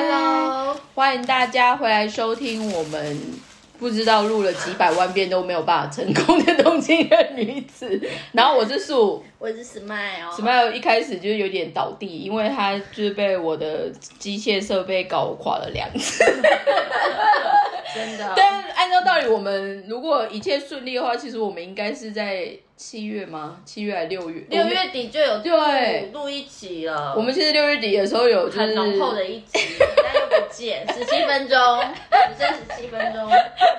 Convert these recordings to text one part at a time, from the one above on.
Hello，欢迎大家回来收听我们不知道录了几百万遍都没有办法成功的东京的女子。然后我是素我是 Smile 哦。，Smile 一开始就是有点倒地，因为他就是被我的机械设备搞垮了两次。真的，但按照道理，我们如果一切顺利的话，其实我们应该是在七月吗？七月还是六月？六月底就有对录录一集了，我们其实六月底的时候有就是很浓厚的一集，但又不见，十七分钟，只剩十七分钟。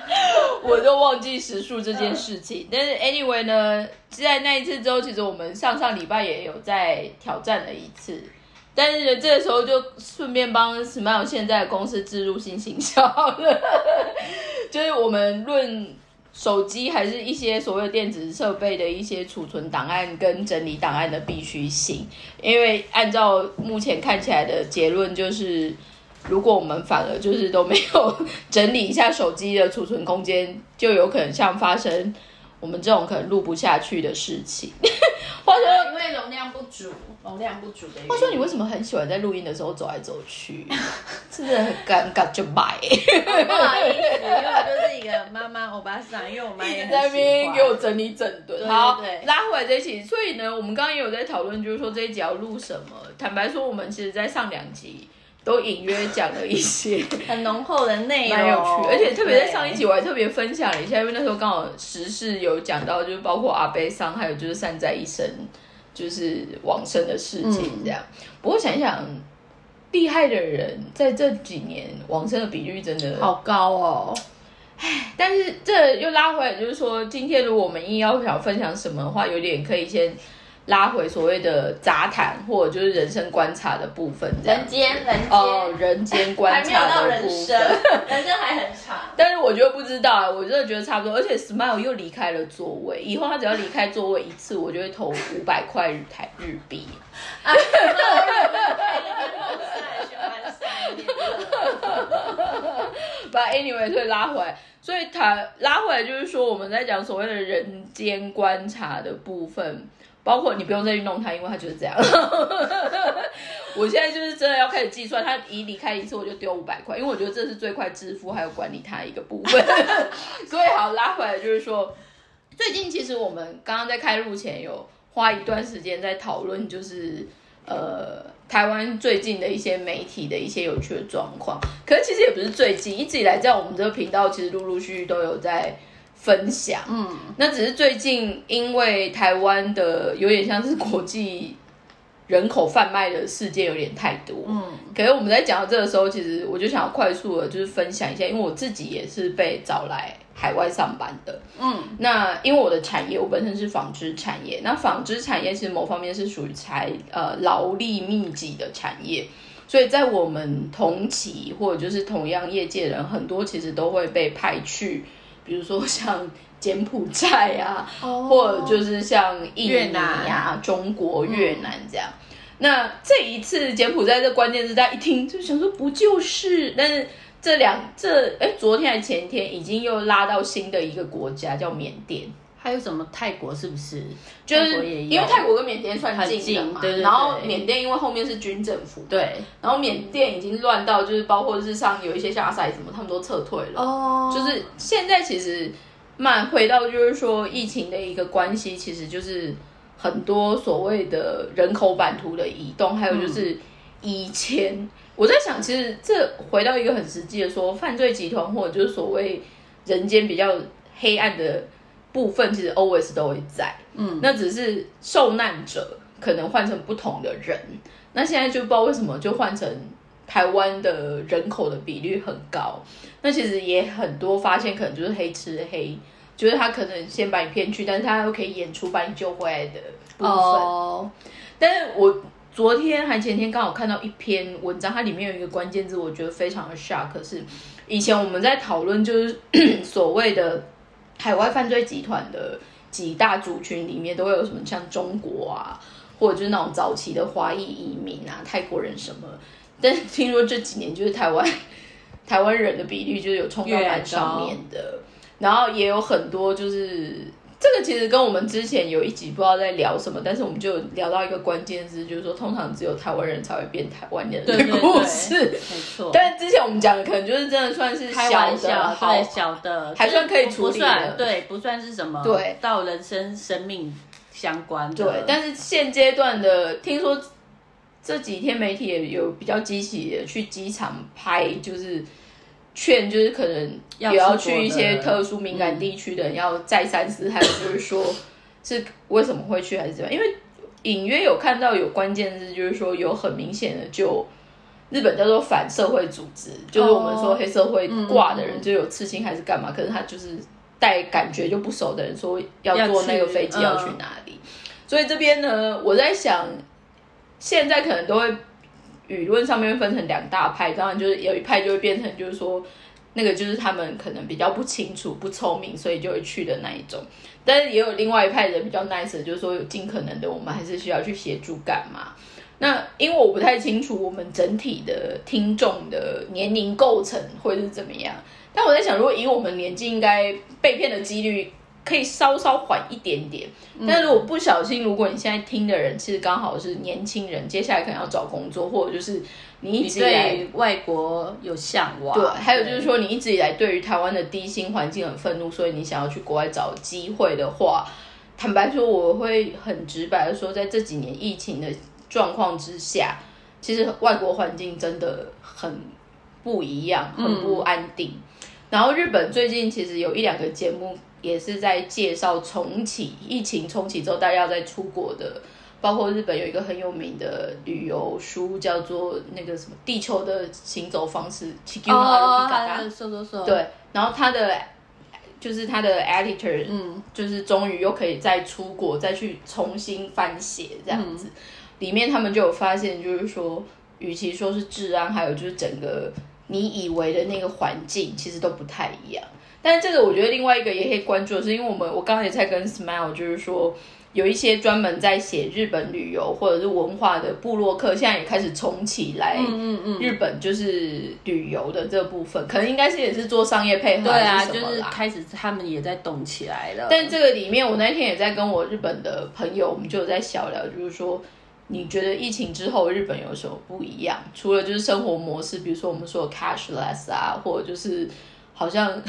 我都忘记时数这件事情。但是 anyway 呢，在那一次之后，其实我们上上礼拜也有在挑战了一次。但是这个时候就顺便帮 Smile 现在的公司置入新行销了，就是我们论手机还是一些所谓电子设备的一些储存档案跟整理档案的必须性，因为按照目前看起来的结论就是。如果我们反而就是都没有 整理一下手机的储存空间，就有可能像发生我们这种可能录不下去的事情。话说，因为容量不足，容量不足的。话说你为什么很喜欢在录音的时候走来走去？真的很尴尬，就买。不好意思，因为我就是一个妈妈欧巴桑，因为我妈也在那边给我整理整顿。好，拉回来这一期，所以呢，我们刚刚也有在讨论，就是说这一集要录什么。坦白说，我们其实在上两集都隐约讲了一些。很浓厚的内容，蛮有趣，而且特别在上一对集我还特别分享了一下，因为那时候刚好时事有讲到，就是包括阿悲伤，还有就是善在一生，就是往生的事情这样。不过想一想，厉害的人在这几年往生的比率真的好高哦。但是这又拉回来，就是说，今天如果我们硬要想分享什么的话，有点可以先拉回所谓的杂谈，或者就是人生观察的部分，这样人间，人间，哦，人间观还没有到察的部人生。人生还很长。但是我觉得不知道啊，我真的觉得差不多。而且 Smile 又离开了座位，以后他只要离开座位一次，我就会投五百块日台日币。啊，But anyway，所以拉回来，所以他拉回来就是说，我们在讲所谓的人间观察的部分，包括你不用再去弄它，因为它就是这样。我现在就是真的要开始计算，他一离开一次我就丢五百块，因为我觉得这是最快支付还有管理它一个部分。所以好拉回来就是说，最近其实我们刚刚在开录前有花一段时间在讨论，就是呃台湾最近的一些媒体的一些有趣的状况。可是其实也不是最近，一直以来在我们这个频道其实陆陆续续都有在分享。嗯，那只是最近因为台湾的有点像是国际人口贩卖的事件有点太多，嗯，可是我们在讲到这个时候，其实我就想要快速的，就是分享一下，因为我自己也是被找来海外上班的。嗯，那因为我的产业，我本身是纺织产业，那纺织产业其实某方面是属于财呃劳力密集的产业，所以在我们同期或者就是同样业界的人，很多其实都会被派去，比如说像柬埔寨啊，哦 或者就是像印尼啊、中国、越南这样。那这一次柬埔寨这关键字，大家一听就想说不就是？但是这两这哎，昨天还前天已经又拉到新的一个国家叫缅甸，还有什么泰国是不是？就是因为泰国跟缅甸算近的嘛，很近对对对。然后缅甸因为后面是军政府，对。然后缅甸已经乱到就是包括日上有一些像阿塞什么，他们都撤退了。哦。就是现在其实慢回到就是说疫情的一个关系，其实就是很多所谓的人口版图的移动，还有就是以前、我在想，其实这回到一个很实际的说，犯罪集团或者就是所谓人间比较黑暗的部分，其实 always 都会在，嗯，那只是受难者可能换成不同的人，那现在就不知道为什么就换成台湾的人口的比率很高，那其实也很多发现可能就是黑吃黑，就是他可能先把你骗去，但是他又可以演出把你救回来的部分。哦，但是我昨天还前天刚好看到一篇文章，它里面有一个关键字，我觉得非常的 shock，是以前我们在讨论就是 所谓的海外犯罪集团的几大族群里面，都会有什么像中国啊，或者就是那种早期的华裔移民啊、泰国人什么。但是听说这几年就是台湾 台湾人的比率就是有冲到蛮上面的，然后也有很多就是这个其实跟我们之前有一集不知道在聊什么，但是我们就聊到一个关键字，就是说通常只有台湾人才会变台湾人的故事。对，没错。但之前我们讲的可能就是真的算是开小的玩笑，好对小的还算可以处理的不算对，不算是什么对到人生生命相关的。对，但是现阶段的，听说这几天媒体也有比较积极的去机场拍，就是劝，就是可能也要去一些特殊敏感地区的人要再三思，还有就是说是为什么会去还是怎么样？因为隐约有看到有关键字，就是说有很明显的就。日本叫做反社会组织，就是我们说黑社会挂的人，就有刺青还是干嘛？可是他就是带感觉就不熟的人说要坐那个飞机要去哪里，所以这边呢，我在想，现在可能都会舆论上面分成两大派，当然就是有一派就会变成就是说，那个就是他们可能比较不清楚、不聪明，所以就会去的那一种。但是也有另外一派人比较 nice，就是说有尽可能的，我们还是需要去协助干嘛？那因为我不太清楚我们整体的听众的年龄构成会是怎么样，但我在想，如果以我们年纪，应该被骗的几率可以稍稍缓一点点。但如果不小心，如果你现在听的人其实刚好是年轻人，接下来可能要找工作，或者就是你一直以来对外国有向往，对，还有就是说，你一直以来对于台湾的低薪环境很愤怒，所以你想要去国外找机会的话，坦白说，我会很直白的说，在这几年疫情的状况之下，其实外国环境真的很不一样，很不安定。然后日本最近其实有一两个节目也是在介绍重启疫情重启之后大家要再出国的，包括日本有一个很有名的旅游书叫做那个什么《地球的行走方式》地球の歩哦，き方他的瘦瘦瘦，对，然后他的就是他的 editor，嗯，就是终于又可以再出国，再去重新翻写这样子。里面他们就有发现，就是说，与其说是治安，还有就是整个你以为的那个环境，其实都不太一样。但是这个我觉得另外一个也可以关注的是，因为我们我刚才也在跟 Smile 就是说。有一些专门在写日本旅游或者是文化的部落客，现在也开始冲起来。嗯嗯嗯，日本就是旅游的这部分，可能应该是也是做商业配合对啊，什就是么。开始他们也在动起来了。但这个里面，我那天也在跟我日本的朋友，我们就有在小聊，就是说，你觉得疫情之后日本有什么不一样？除了就是生活模式，比如说我们说的 cashless 啊，或者就是好像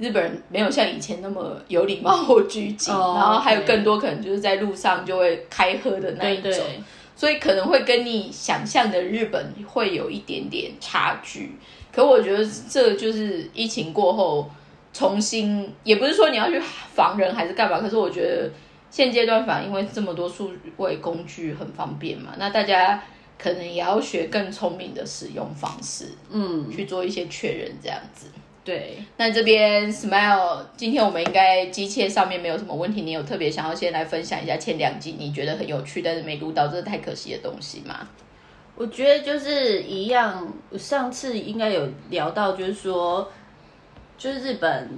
日本人没有像以前那么有礼貌或拘谨，哦然后还有更多可能就是在路上就会开喝的那一种。对对，所以可能会跟你想象的日本会有一点点差距。可我觉得这就是疫情过后重新，也不是说你要去防人还是干嘛，可是我觉得现阶段反而因为这么多数位工具很方便嘛，那大家可能也要学更聪明的使用方式，嗯，去做一些确认这样子。对。那这边 Smile，今天我们应该机械上面没有什么问题，你有特别想要先来分享一下前两集你觉得很有趣，但是没录到，这是太可惜的东西吗？我觉得就是一样，上次应该有聊到，就是说，就是日本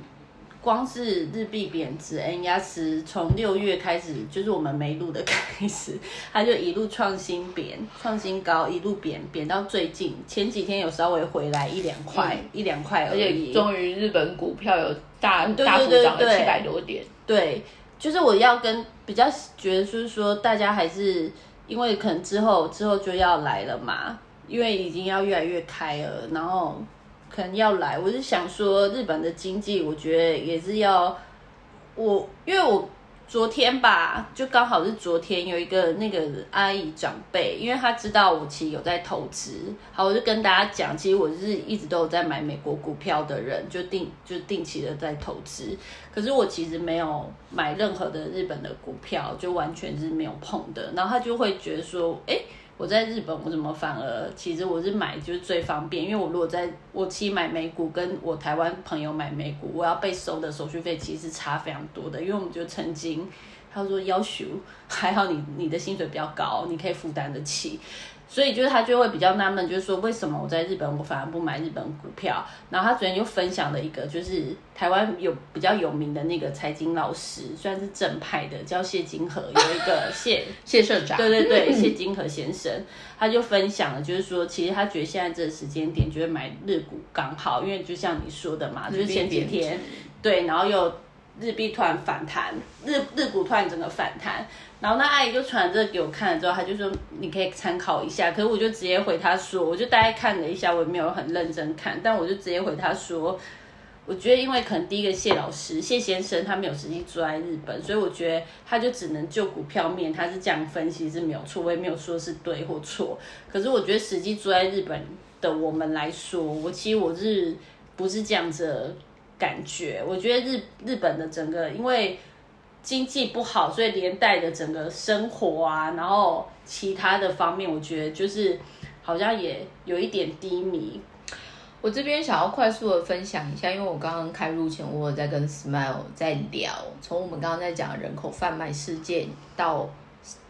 光是日币贬值，N 压值从六月开始，就是我们没录的开始，它就一路创新贬，创新高，一路贬，贬到最近，前几天有稍微回来一两块，一两块而而且已。终于日本股票有大大幅涨了七百多点，对，就是我要跟比较觉得，就是说大家还是因为可能之后之后就要来了嘛，因为已经要越来越开了，然后可能要来。我是想说，日本的经济，我觉得也是要我，因为我昨天吧，就刚好是昨天有一个那个阿姨长辈，因为她知道我其实有在投资，好，我就跟大家讲，其实我是一直都有在买美国股票的人，就定就定期的在投资。可是我其实没有买任何的日本的股票，就完全是没有碰的。然后他就会觉得说，哎，我在日本我怎么反而其实我是买就是最方便，因为我如果在我其实买美股跟我台湾朋友买美股，我要被收的手续费其实差非常多的，因为我们就曾经他说要求 还好你你的薪水比较高，你可以负担得起。所以就是他就会比较纳闷，就是说为什么我在日本我反而不买日本股票？然后他昨天就分享了一个，就是台湾有比较有名的那个财经老师，虽然是正派的，叫谢金河，有一个谢 谢社长，对对对，谢金河先生，他就分享了，就是说，其实他觉得现在这个时间点，觉得买日股刚好，因为就像你说的嘛，就是前几天对，然后又日币突然反弹，日日股突然整个反弹，然后那阿姨就传这个给我看了之后，她就说你可以参考一下，可是我就直接回她说，我就大概看了一下，我也没有很认真看，但我就直接回她说。我觉得，因为可能第一个谢老师谢先生他没有实际住在日本，所以我觉得他就只能就股票面，他是这样分析是没有错，我也没有说是对或错。可是我觉得实际住在日本的我们来说，我其实我是不是这样子感觉？我觉得日日本的整个因为经济不好，所以连带的整个生活啊，然后其他的方面，我觉得就是好像也有一点低迷。我这边想要快速的分享一下，因为我刚刚开录前，我有在跟 Smile 在聊，从我们刚刚在讲人口贩卖事件到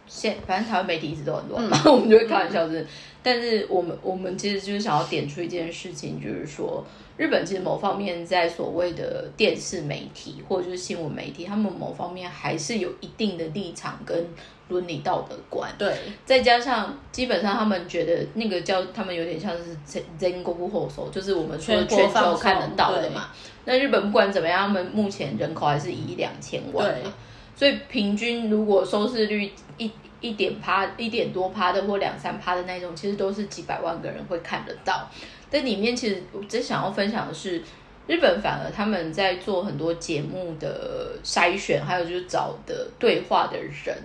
现，反正台湾媒体一直都很乱嘛，我们就会开玩笑是，但是我们我们其实就是想要点出一件事情，就是说。日本其实某方面在所谓的电视媒体或者就是新闻媒体，他们某方面还是有一定的立场跟伦理道德观。对，再加上基本上他们觉得那个叫他们有点像是真真国后手，就是我们说全球看得到的嘛。那日本不管怎么样，他们目前人口还是一亿两千万嘛，所以平均如果收视率一一点趴一点多趴的或两三趴的那种，其实都是几百万个人会看得到。这里面其实我只想要分享的是，日本反而他们在做很多节目的筛选，还有就是找的对话的人，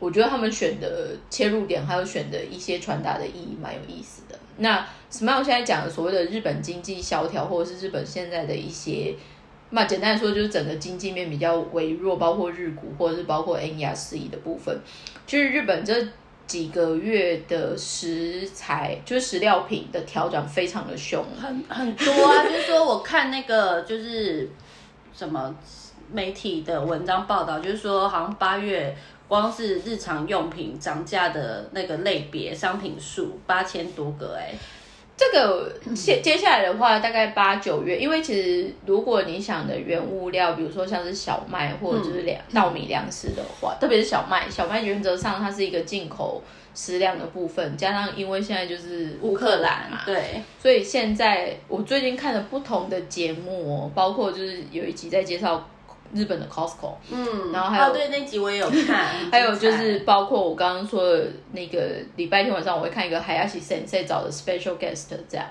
我觉得他们选的切入点，还有选的一些传达的意义，蛮有意思的。那 Smile 现在讲的所谓的日本经济萧条，或者是日本现在的一些，那简单说就是整个经济面比较微弱，包括日股或者是包括 N 亚 C 的部分，就是日本这。几个月的食材就是食料品的调整非常的凶，很很多啊。就是说，我看那个就是什么媒体的文章报道，就是说，好像八月光是日常用品涨价的那个类别商品数八千多个，哎。这个接接下来的话，大概八九月，因为其实如果你想的原物料，比如说像是小麦或者就是粮稻米粮食的话，特别是小麦，小麦原则上它是一个进口食粮的部分，加上因为现在就是乌克兰嘛，对，所以现在我最近看了不同的节目哦，包括就是有一集在介绍。日本的 Costco，嗯，然后还有对那集我也有看，还有就是包括我刚刚说的那个礼拜天晚上我会看一个海亚西 Sensei 找的 special guest 这样，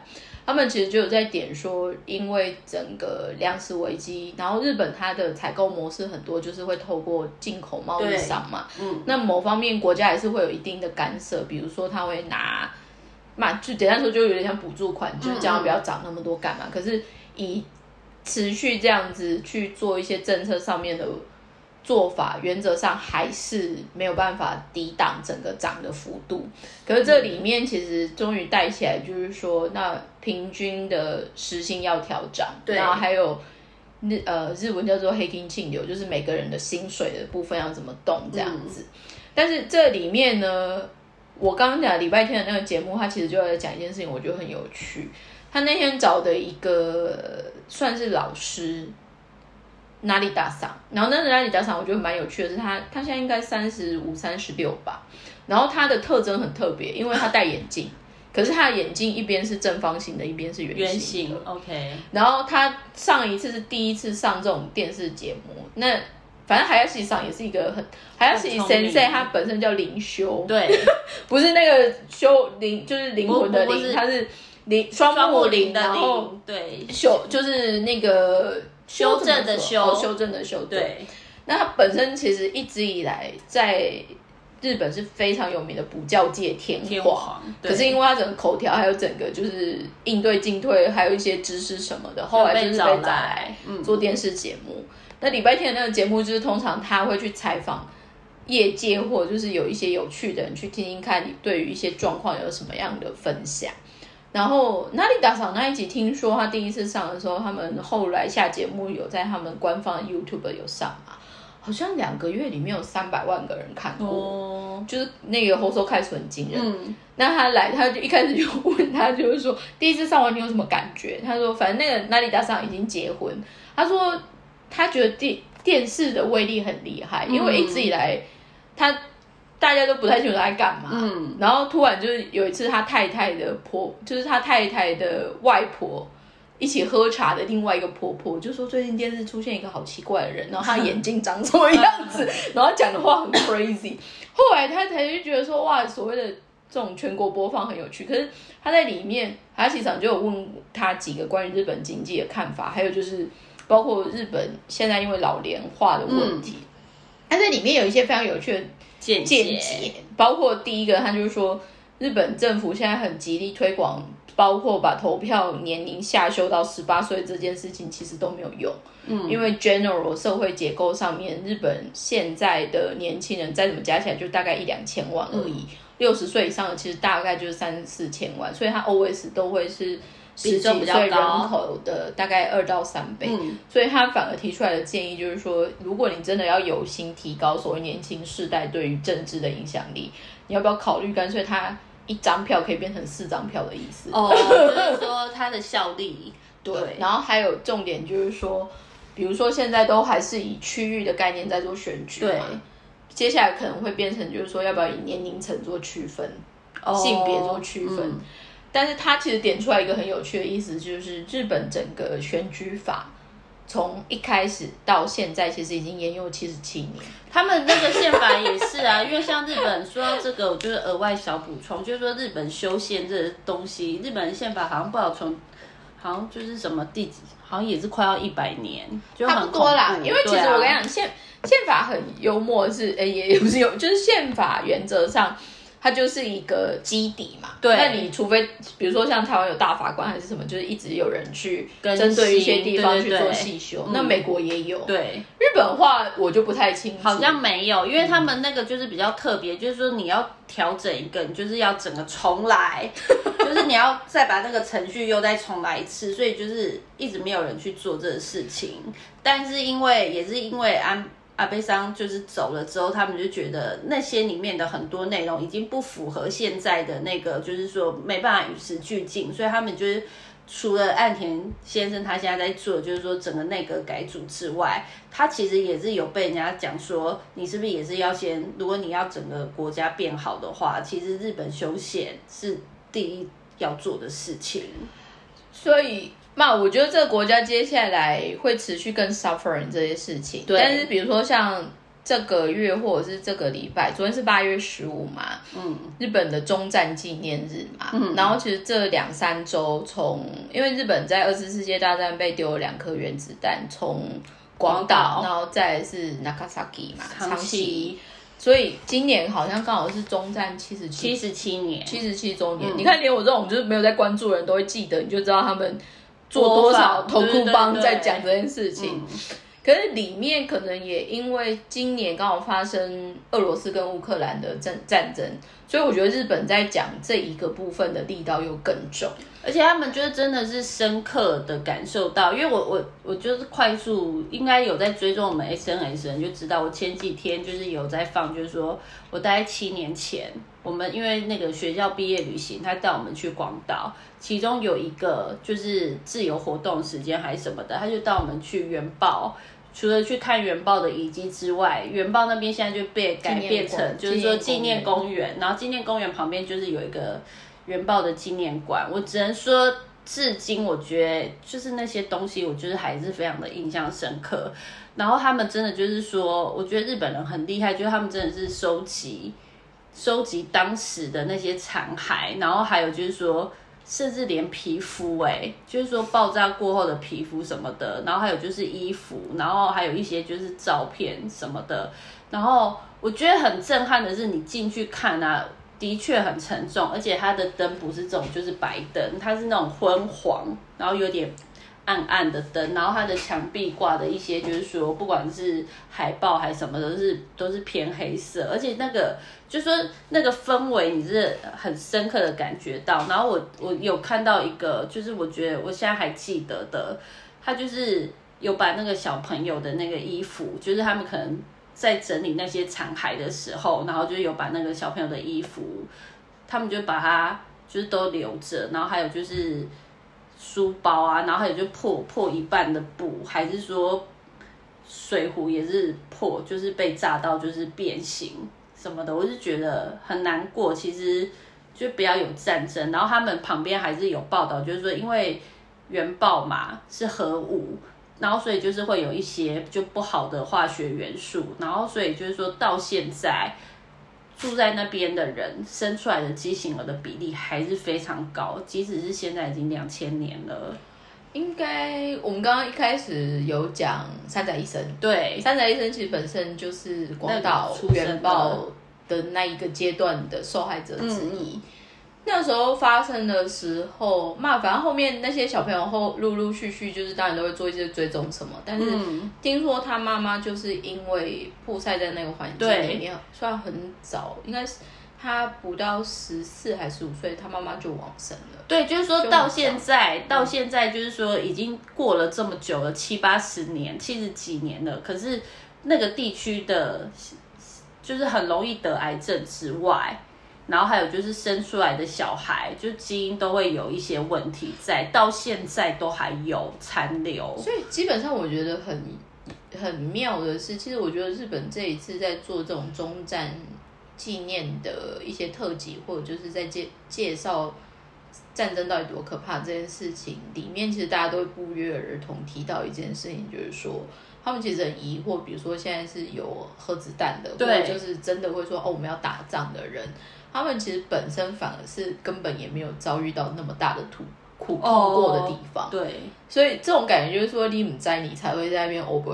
他们其实就有在点说，因为整个粮食危机，然后日本它的采购模式很多就是会透过进口贸易商嘛，嗯，那某方面国家还是会有一定的干涉，比如说他会拿，嘛就简单说就有点像补助款，就是叫不要涨那么多干嘛，可是以持续这样子去做一些政策上面的做法，原则上还是没有办法抵挡整个涨的幅度。可是这里面其实终于带起来，就是说那平均的时薪要调涨，然后还有日呃日文叫做黑金庆流，就是每个人的薪水的部分要怎么动这样子。但是这里面呢，我刚刚讲礼拜天的那个节目，他其实就在讲一件事情，我觉得很有趣。他那天找的一个算是老师，哪里打赏？然后那哪里打赏，我觉得蛮有趣的是，他他现在应该三十五、三十六吧。然后他的特征很特别，因为他戴眼镜，可是他的眼镜一边是正方形的，一边是圆形。OK。然后他上一次是第一次上这种电视节目，那反正海亚西上也是一个很海亚西先生，他本身叫灵修，对，不是那个修灵，就是灵魂的灵，他是。灵双木林，然后对修就是那个修正的修，修正的修。对，那他本身其实一直以来在日本是非常有名的补教界天皇，可是因为他整个口条还有整个就是应对进退，还有一些知识什么的，后来就是被找来做电视节目。那礼拜天的那个节目就是通常他会去采访业界，或者就是有一些有趣的人去听听看你对于一些状况有什么样的分享。然后哪里打扫那一集，听说他第一次上的时候，他们后来下节目有在他们官方 YouTube 有上嘛？好像两个月里面有三百万个人看过，就是那个后收开始很惊人。那他来，他就一开始就问他，就是说第一次上完你有什么感觉？他说反正那个哪里打扫已经结婚，他说他觉得电电视的威力很厉害，因为一直以来他。大家都不太清楚他在干嘛，嗯，然后突然就是有一次他太太的婆，就是他太太的外婆一起喝茶的另外一个婆婆，就说最近电视出现一个好奇怪的人，然后他眼睛长什么样子，然后讲的话很 crazy。后来他才就觉得说，哇，所谓的这种全国播放很有趣。可是他在里面，他其实就有问他几个关于日本经济的看法，还有就是包括日本现在因为老龄化的问题，他在里面有一些非常有趣的见见解，包括第一个，他就是说日本政府现在很极力推广。包括把投票年龄下修到十八岁这件事情，其实都没有用。嗯，因为 general 社会结构上面，日本现在的年轻人再怎么加起来，就大概一两千万而已。六十岁以上的其实大概就是三四千万，所以他 always 都会是十几岁人口的大概二到三倍。嗯，所以他反而提出来的建议就是说，如果你真的要有心提高所谓年轻世代对于政治的影响力，你要不要考虑干脆他？一张票可以变成四张票的意思哦，就是说它的效力对。然后还有重点就是说，比如说现在都还是以区域的概念在做选举嘛，接下来可能会变成就是说要不要以年龄层做区分，性别做区分。但是他其实点出来一个很有趣的意思，就是日本整个选举法。从一开始到现在，其实已经沿用七十七年。他们那个宪法也是啊，因为像日本说到这个，我就是额外小补充，就是说日本修宪这东西，日本宪法好像不好从，好像就是什么第几，好像也是快要一百年，差不多啦。因为其实我跟你讲，宪宪法很幽默，是诶也也不是有，就是宪法原则上。它就是一个基底嘛，对。那你除非比如说像台湾有大法官还是什么，就是一直有人去针对一些地方去做细修。那美国也有，对。日本话我就不太清楚，好像没有，因为他们那个就是比较特别，就是说你要调整一个，你就是要整个重来，就是你要再把那个程序又再重来一次，所以就是一直没有人去做这个事情。但是因为也是因为安。阿悲伤就是走了之后，他们就觉得那些里面的很多内容已经不符合现在的那个，就是说没办法与时俱进，所以他们就是除了岸田先生他现在在做，就是说整个内阁改组之外，他其实也是有被人家讲说，你是不是也是要先，如果你要整个国家变好的话，其实日本修宪是第一要做的事情，所以。那我觉得这个国家接下来会持续更 suffering 这些事情，但是比如说像这个月或者是这个礼拜，昨天是八月十五嘛，嗯，日本的中战纪念日嘛，嗯，然后其实这两三周从，因为日本在二次世界大战被丢了两颗原子弹，从广岛，然后再是 Nagasaki 嘛，长崎，所以今年好像刚好是中战七十七。十七年，七十七周年。你看，连我这种就是没有在关注的人都会记得，你就知道他们。做多少投库帮在讲这件事情，可是里面可能也因为今年刚好发生俄罗斯跟乌克兰的战战争，所以我觉得日本在讲这一个部分的力道又更重，而且他们就是真的是深刻的感受到，因为我我我就是快速应该有在追踪我们 SNS 人就知道，我前几天就是有在放，就是说我大概七年前。我们因为那个学校毕业旅行，他带我们去广岛，其中有一个就是自由活动时间还是什么的，他就带我们去原爆。除了去看原爆的遗迹之外，原爆那边现在就被改变成就是说纪念公园，然后纪念公园旁边就是有一个原爆的纪念馆。我只能说，至今我觉得就是那些东西，我就是还是非常的印象深刻。然后他们真的就是说，我觉得日本人很厉害，就是他们真的是收集。收集当时的那些残骸，然后还有就是说，甚至连皮肤，哎，就是说爆炸过后的皮肤什么的，然后还有就是衣服，然后还有一些就是照片什么的，然后我觉得很震撼的是，你进去看啊，的确很沉重，而且它的灯不是这种就是白灯，它是那种昏黄，然后有点。暗暗的灯，然后它的墙壁挂的一些，就是说，不管是海报还是什么，都是都是偏黑色，而且那个就说那个氛围，你是很深刻的感觉到。然后我我有看到一个，就是我觉得我现在还记得的，他就是有把那个小朋友的那个衣服，就是他们可能在整理那些残骸的时候，然后就有把那个小朋友的衣服，他们就把它就是都留着，然后还有就是。书包啊，然后还有就破破一半的布，还是说水壶也是破，就是被炸到就是变形什么的，我是觉得很难过。其实就不要有战争，然后他们旁边还是有报道，就是说因为原爆嘛是核武，然后所以就是会有一些就不好的化学元素，然后所以就是说到现在住在那边的人生出来的畸形儿的比例还是非常高，即使是现在已经两千年了。应该我们刚刚一开始有讲三宅医生，对，三宅医生其实本身就是广岛原爆的那一个阶段的受害者之一。嗯。那时候发生的时候，嘛，反正后面那些小朋友后陆陆续续就是当然都会做一些追踪什么，但是嗯，听说他妈妈就是因为曝晒在那个环境对。里面，算很早，应该是他不到十四还十五岁，他妈妈就往生了。对，就是说到现在，到现在就是说已经过了这么久了，七八十年、七十几年了，可是那个地区的，就是很容易得癌症之外，然后还有就是生出来的小孩，就基因都会有一些问题在，到现在都还有残留。所以基本上我觉得很很妙的是，其实我觉得日本这一次在做这种中战纪念的一些特辑，或者就是在介介绍战争到底多可怕这件事情里面，其实大家都会不约而同提到一件事情，就是说。他们其实很疑惑，比如说现在是有核子弹的，或者就是真的会说哦我们要打仗的人，他们其实本身反而是根本也没有遭遇到那么大的苦苦痛过的地方。对，所以这种感觉就是说，你唔在，你才会在那边欧北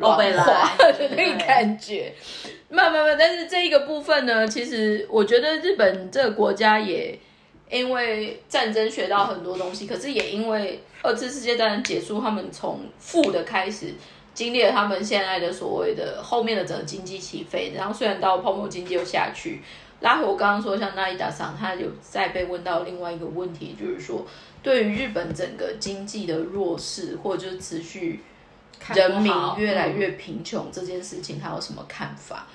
欧北来乱画的那个感觉。慢慢慢，但是这一个部分呢，其实我觉得日本这个国家也因为战争学到很多东西，可是也因为二次世界大战结束，他们从负的开始。经历了他们现在的所谓的后面的整个经济起飞，然后虽然到泡沫经济又下去，拉回我刚刚说，像那一达桑，他有再被问到另外一个问题，就是说对于日本整个经济的弱势，或者就是持续人民越来越贫穷这件事情，他有什么看法？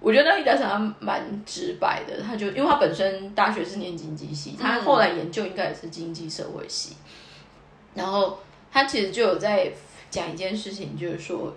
我觉得那一达桑他蛮直白的，他就因为他本身大学是念经济系，他后来研究应该也是经济社会系，然后他其实就有在讲一件事情，就是说，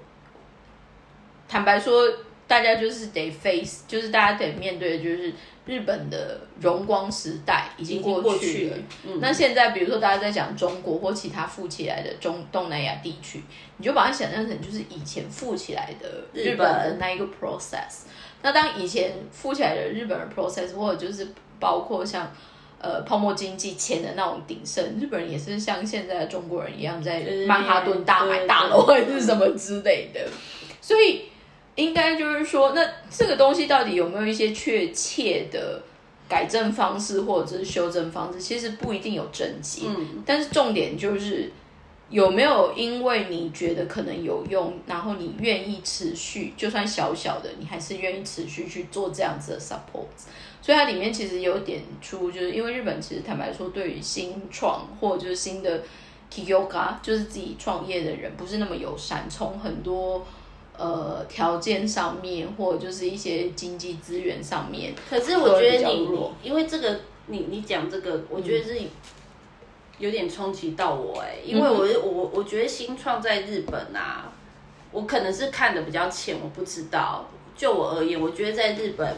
坦白说，大家就是得 face，就是大家得面对的就是日本的荣光时代已经过去了。去了。嗯，那现在，比如说大家在讲中国或其他富起来的中东南亚地区，你就把它想象成就是以前富起来的日日本的那一个 process。那当以前富起来的日本的 process，或者就是包括像呃泡沫经济前的那种鼎盛，日本人也是像现在的中国人一样，在曼哈顿大买大楼对还是什么之类的，所以应该就是说，那这个东西到底有没有一些确切的改正方式或者是修正方式？其实不一定有症结，嗯，但是重点就是有没有因为你觉得可能有用，然后你愿意持续，就算小小的，你还是愿意持续去做这样子的 support。所以它里面其实有点出，就是因为日本其实坦白说，对于新创或者就是新的 Kiyoka，就是自己创业的人，不是那么友善，从很多。呃，条件上面，或者就是一些经济资源上面，可是我觉得你因为这个，你你讲这个，我觉得是有点冲击到我哎、因为我我我觉得新创在日本啊，我可能是看的比较浅，我不知道。就我而言，我觉得在日本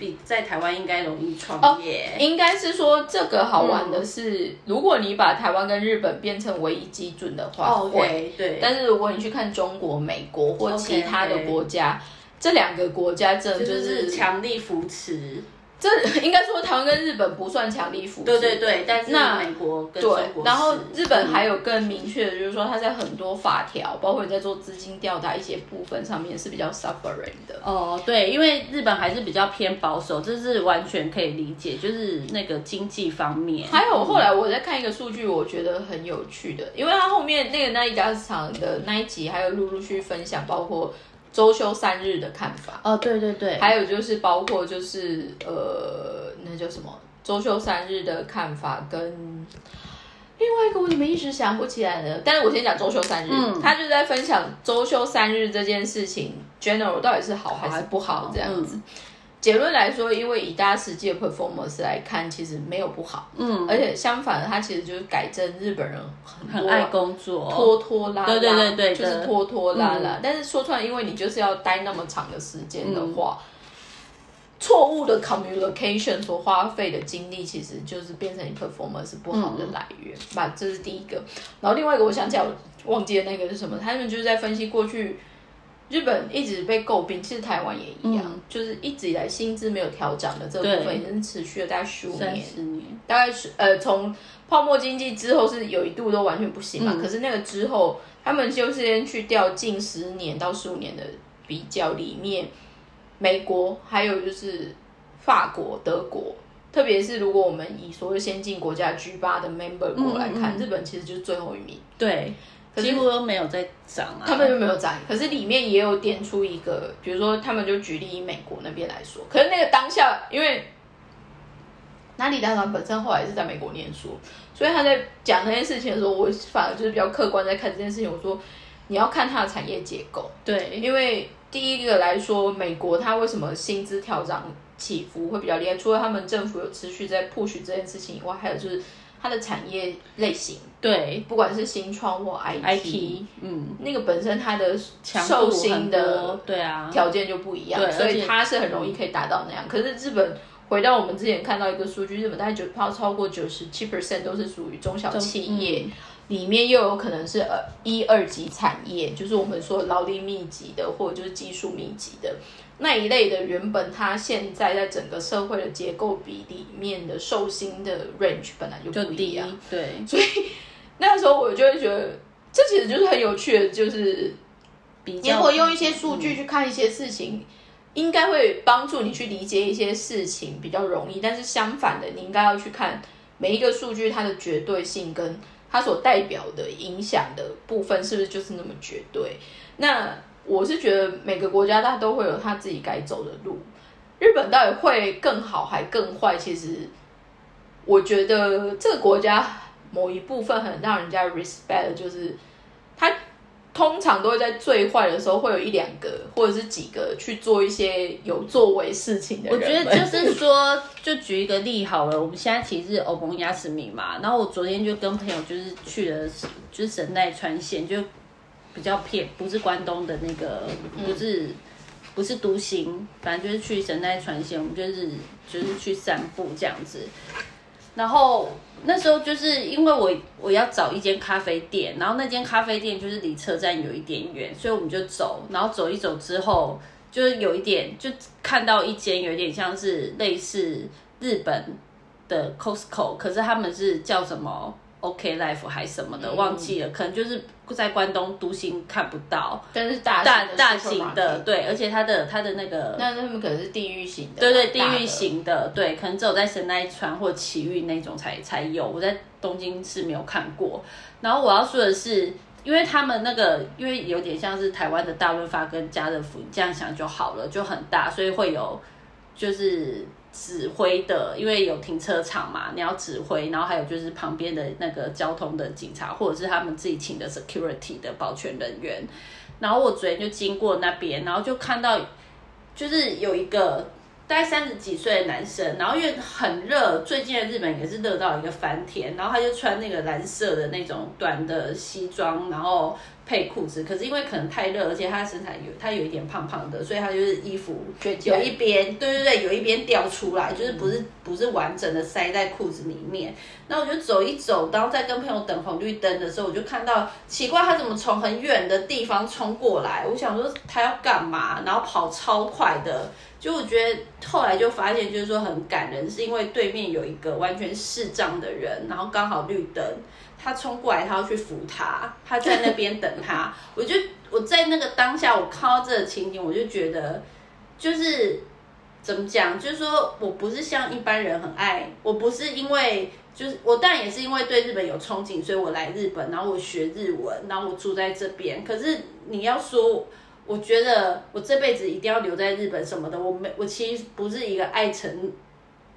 比在台湾应该容易创业。应该是说这个好玩的是，如果你把台湾跟日本变成唯一基准的话，哦会。对，但是如果你去看中国、美国或其他的国家这两个国家真的就就是是强力扶持。这 应该说台湾跟日本不算强力扶持，对对对，但是那美国跟中对国，然后日本还嗯有更明确的，就是说它在很多法条，包括你在做资金调达一些部分上面是比较 suffering 的。哦，对，因为日本还是比较偏保守，这是完全可以理解，就是那个经济方面。还有后来我在看一个数据，我觉得很有趣的，因为它后面那个那一家厂的那一集，还有陆陆续续分享，包括周休三日的看法，哦，对对对，还有就是包括就是呃，那叫什么周休三日的看法跟。另外一个我怎么一时想不起来呢？但是我先讲周休三日，嗯他就在分享周休三日这件事情，general 到底是好还是不好好这样子。结论来说，因为以大家实际的 performance 来看，其实没有不好，嗯，而且相反的，它其实就是改正日本人很爱工作，拖拖拉拉，对对对对就是拖拖拉拉。但是说出来，因为你就是要待那么长的时间的话，错误的 communication 所花费的精力，其实就是变成你 performance 不好的来源吧。这是第一个。然后另外一个，我想起来，我忘记了那个是什么？他们就是在分析过去日本一直被诟病，其实台湾也一样，就是一直以来薪资没有调涨的这部分，已经持续了大概十五年，年，大概是呃从泡沫经济之后是有一度都完全不行嘛。可是那个之后，他们就是先去调近十年到十五年的比较里面。美国还有就是法国、德国，特别是如果我们以所谓先进国家 G 八的 member 国来看，日本其实就是最后一名。对，几乎都没有在涨啊。他们就没有涨，可是里面也有点出一个，比如说他们就举例以美国那边来说，可是那个当下，因为哪里大团本身后来是在美国念书，所以他在讲那件事情的时候，我反而就是比较客观在看这件事情。我说你要看它的产业结构，对，因为。第一个来说，美国它为什么薪资调涨起伏会比较厉害？除了他们政府有持续在 push 这件事情以外，还有就是它的产业类型，对，不管是新创或 IT，嗯，那个本身它的受薪的对啊条件就不一样，所以它是很容易可以达到那样。可是日本回到我们之前看到一个数据，日本大概九超超过九十七 percent 都是属于中小企业。里面又有可能是呃一二级产业，就是我们说劳力密集的，或者就是技术密集的那一类的，原本它现在在整个社会的结构比里面的受薪的 range 本来就不一样，对，所以那个时候我就会觉得，这其实就是很有趣的，就是比如果用一些数据去看一些事情，应该会帮助你去理解一些事情比较容易，但是相反的，你应该要去看每一个数据它的绝对性跟。它所代表的影响的部分是不是就是那么绝对？那我是觉得每个国家它都会有它自己该走的路。日本到底会更好还更坏？其实我觉得这个国家某一部分很让人家 respect，就是它。通常都会在最坏的时候会有一两个或者是几个去做一些有作为事情的人。我觉得就是说，就举一个例好了，我们现在其实欧盟亚斯米嘛，然后我昨天就跟朋友就是去了，就是神奈川县，就比较偏不是关东的那个，不是不是独行，反正就是去神奈川县，我们就是就是去散步这样子。然后那时候就是因为我我要找一间咖啡店，然后那间咖啡店就是离车站有一点远，所以我们就走。然后走一走之后，就是有一点就看到一间有点像是类似日本的 Costco，可是他们是叫什么？OK Life 还什么的忘记了，可能就是在关东都心看不到，但是大大大型的对，而且它的它的那个，那他们可能是地域型的，对对，地域型的对，可能只有在神奈川或奇遇那种才才有，我在东京是没有看过。然后我要说的是，因为他们那个因为有点像是台湾的大润发跟家乐福，你这样想就好了，就很大，所以会有就是。指挥的，因为有停车场嘛，你要指挥，然后还有就是旁边的那个交通的警察，或者是他们自己请的 security 的保全人员。然后我昨天就经过那边，然后就看到，就是有一个大概三十几岁的男生，然后因为很热，最近的日本也是热到一个翻天，然后他就穿那个蓝色的那种短的西装，然后。配裤子，可是因为可能太热，而且他身材有他有一点胖胖的，所以他就是衣服有一边，对对对，有一边掉出来，就是不是不是完整的塞在裤子里面。那我就走一走，然后再跟朋友等红绿灯的时候，我就看到奇怪，他怎么从很远的地方冲过来？我想说他要干嘛？然后跑超快的，就我觉得后来就发现，就是说很感人，是因为对面有一个完全视障的人，然后刚好绿灯。他冲过来，他要去扶他，他在那边等他。我就我在那个当下，我看到这个情景，我就觉得，就是怎么讲，就是说我不是像一般人很爱，我不是因为就是我，但也是因为对日本有憧憬，所以我来日本，然后我学日文，然后我住在这边。可是你要说，我觉得我这辈子一定要留在日本什么的，我没，我其实不是一个爱成。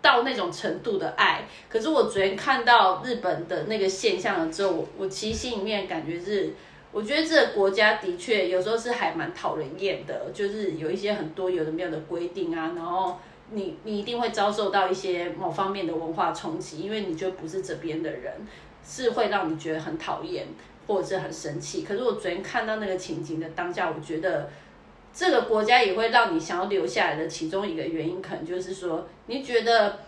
到那种程度的爱，可是我昨天看到日本的那个现象了之后，我我其实心里面感觉是，我觉得这个国家的确有时候是还蛮讨人厌的，就是有一些很多有的没有的规定啊，然后你你一定会遭受到一些某方面的文化冲击，因为你就不是这边的人，是会让你觉得很讨厌或者是很生气。可是我昨天看到那个情景的当下，我觉得这个国家也会让你想要留下来的其中一个原因，可能就是说，你觉得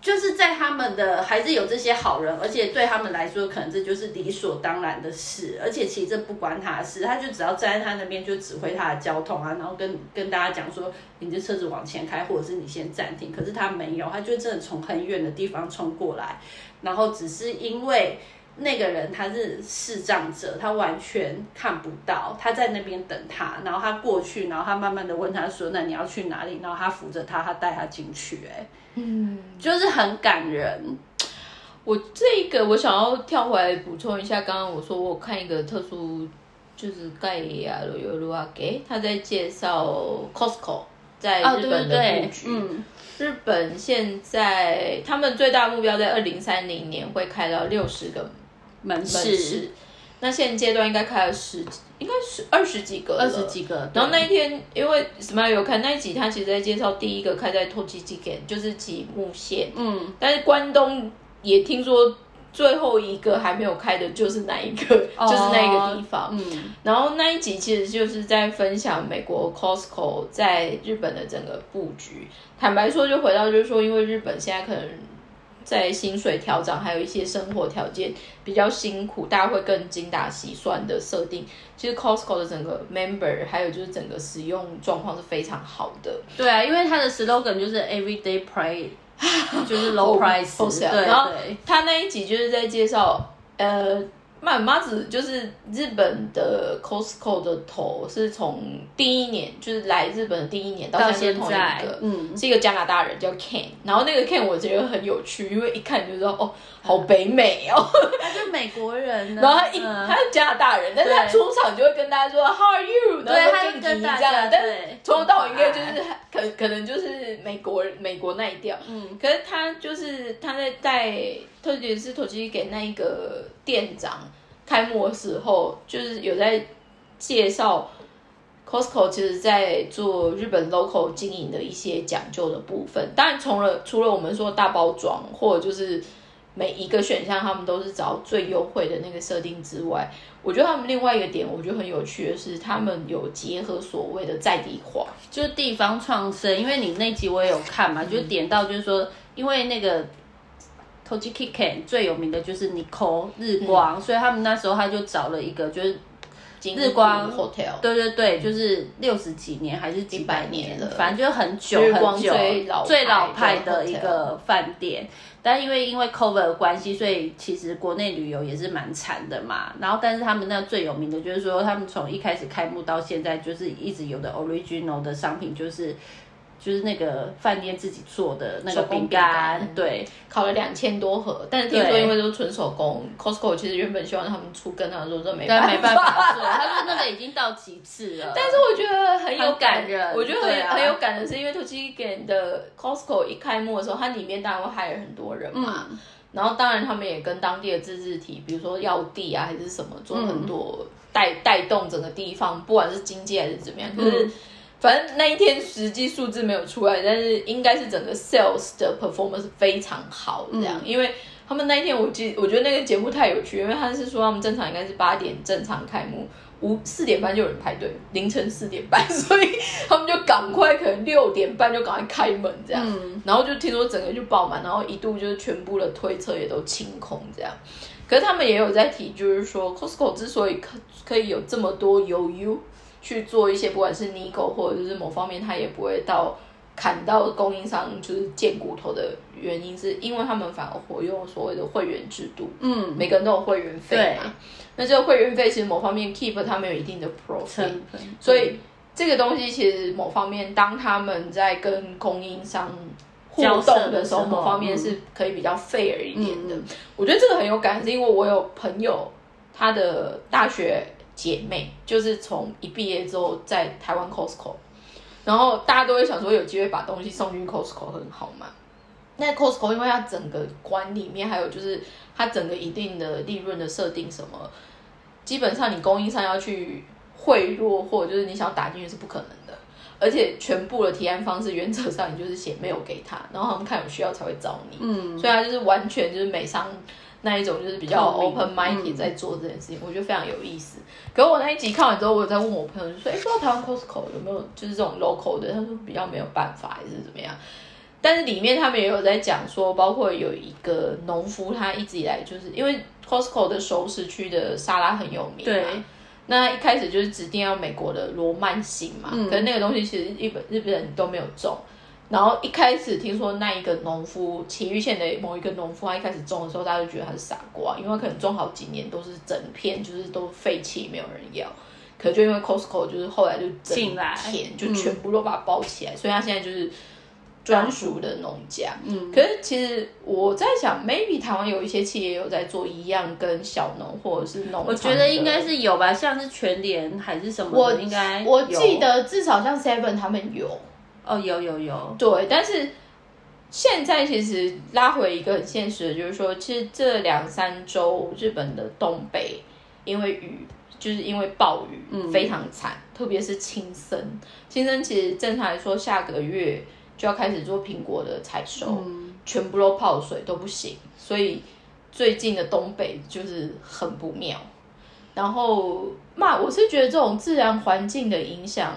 就是在他们的还是有这些好人，而且对他们来说，可能这就是理所当然的事，而且其实这不关他的事，他就只要站在他那边就指挥他的交通啊，然后跟跟大家讲说，你的车子往前开，或者是你先暂停。可是他没有，他就真的从很远的地方冲过来，然后只是因为。那个人他是视障者，他完全看不到，他在那边等他，然后他过去，然后他慢慢的问他说：“那你要去哪里？”然后他扶着他，他带他进去，哎，嗯，就是很感人。我这个我想要跳回来补充一下，刚刚我说我看一个特殊，就是盖亚罗尤鲁阿给他在介绍 Costco 在日本的布局。嗯，日本现在他们最大目标在二零三零年会开到六十个。门市，那现阶段应该开了十，应该是二十几个，二十几个。然后那一天，因为 Smile 有看那一集，他其实在介绍第一个开在 t o k i j i k e n 就是吉木县。嗯，但是关东也听说最后一个还没有开的就是那一个，就是那个地方。嗯，然后那一集其实就是在分享美国 Costco 在日本的整个布局。坦白说，就回到就是说，因为日本现在可能。在薪水调整，还有一些生活条件比较辛苦，大家会更精打细算的设定。其实 Costco 的整个 member，还有就是整个使用状况是非常好的。对啊，因为它的 slogan 就是 Everyday Price，就是 Low Price。对，然后他那一集就是在介绍，呃。妈妈子就是日本的 Costco 的头，是从第一年就是来日本的第一年到现在同一个，嗯，是一个加拿大人叫 Ken，然后那个 Ken 我觉得很有趣，因为一看就知道哦，好北美哦，他是美国人，然后他一他是加拿大人，但是他出场就会跟大家说 How are you，然后跟你这样，但是从头到尾应该就是可可能就是美国美国那一调，嗯，可是他就是他在带。特别是投机给那一个店长开幕的时候，就是有在介绍 Costco，其实在做日本 local 经营的一些讲究的部分。当然，除了除了我们说大包装，或者就是每一个选项他们都是找最优惠的那个设定之外，我觉得他们另外一个点，我觉得很有趣的是，他们有结合所谓的在地化，就是地方创生。因为你那集我也有看嘛，就点到就是说，因为那个。T o j i k i k e n 最有名的就是 Nico 日光，所以他们那时候他就找了一个就是日光 Hotel，对对对，就是六十几年还是几百年了，反正就很久很久最老派的一个饭店。但因为因为 Cover 的关系，所以其实国内旅游也是蛮惨的嘛。然后但是他们那最有名的就是说，他们从一开始开幕到现在，就是一直有的 Original 的商品就是。就是那个饭店自己做的那个饼干，对，烤了两千多盒，但是听说因为都是纯手工，Costco 其实原本希望他们出跟他说这没办法做，他说那个已经到极致了。但是我觉得很有感人，我觉得很很有感人是，因为 t o c h i 的 Costco 一开幕的时候，它里面当然会害了很多人嘛，然后当然他们也跟当地的自治体，比如说要地啊还是什么，做很多带带动整个地方，不管是经济还是怎么样，可是。反正那一天实际数字没有出来，但是应该是整个 sales 的 performance 非常好这样，因为他们那一天我记，我觉得那个节目太有趣，因为他是说他们正常应该是八点正常开幕，五四点半就有人排队，凌晨四点半，所以他们就赶快可能六点半就赶快开门这样，然后就听说整个就爆满，然后一度就是全部的推车也都清空这样，可是他们也有在提，就是说 Costco 之所以可可以有这么多有 U。去做一些，不管是 n i g o 或者就是某方面，他也不会到砍到供应商就是贱骨头的原因，是因为他们反而活用所谓的会员制度，嗯，每个人都有会员费嘛。那这个会员费其实某方面 keep 他们有一定的 profit，所以这个东西其实某方面，当他们在跟供应商互动的时候，某方面是可以比较 fair 一点的。我觉得这个很有感，是因为我有朋友，他的大学。姐妹就是从一毕业之后在台湾 Costco，然后大家都会想说有机会把东西送进 Costco 很好嘛。那 Costco 因为它整个管里面还有就是它整个一定的利润的设定什么，基本上你供应商要去贿赂或者就是你想打进去是不可能的，而且全部的提案方式原则上你就是写没有给他，然后他们看有需要才会找你，嗯，所以他就是完全就是美商。那一种就是比较 open minded 在做这件事情，我觉得非常有意思。可是我那一集看完之后，我有在问我朋友，就说：“哎，不知道台湾 Costco 有没有就是这种 local 的？”他说比较没有办法，还是怎么样。但是里面他们也有在讲说，包括有一个农夫，他一直以来就是因为 Costco 的熟食区的沙拉很有名，对，那一开始就是指定要美国的罗曼型嘛，可是那个东西其实日本日本人都没有种。然后一开始听说那一个农夫，崎玉县的某一个农夫，他一开始种的时候，大家就觉得他是傻瓜，因为可能种好几年都是整片就是都废弃，没有人要。可就因为 Costco 就是后来就进来，就全部都把它包起来，所以他现在就是。专属的农家，嗯，可是其实我在想，maybe 台湾有一些企业有在做一样跟小农或者是农，我觉得应该是有吧，像是全联还是什么，我应该我记得至少像 Seven 他们有，哦，有有有，对，但是现在其实拉回一个很现实的，就是说，其实这两三周日本的东北因为雨，就是因为暴雨，非常惨，特别是青森，青森其实正常来说下个月。就要开始做苹果的采收，全部都泡水都不行，所以最近的东北就是很不妙。然后嘛，我是觉得这种自然环境的影响，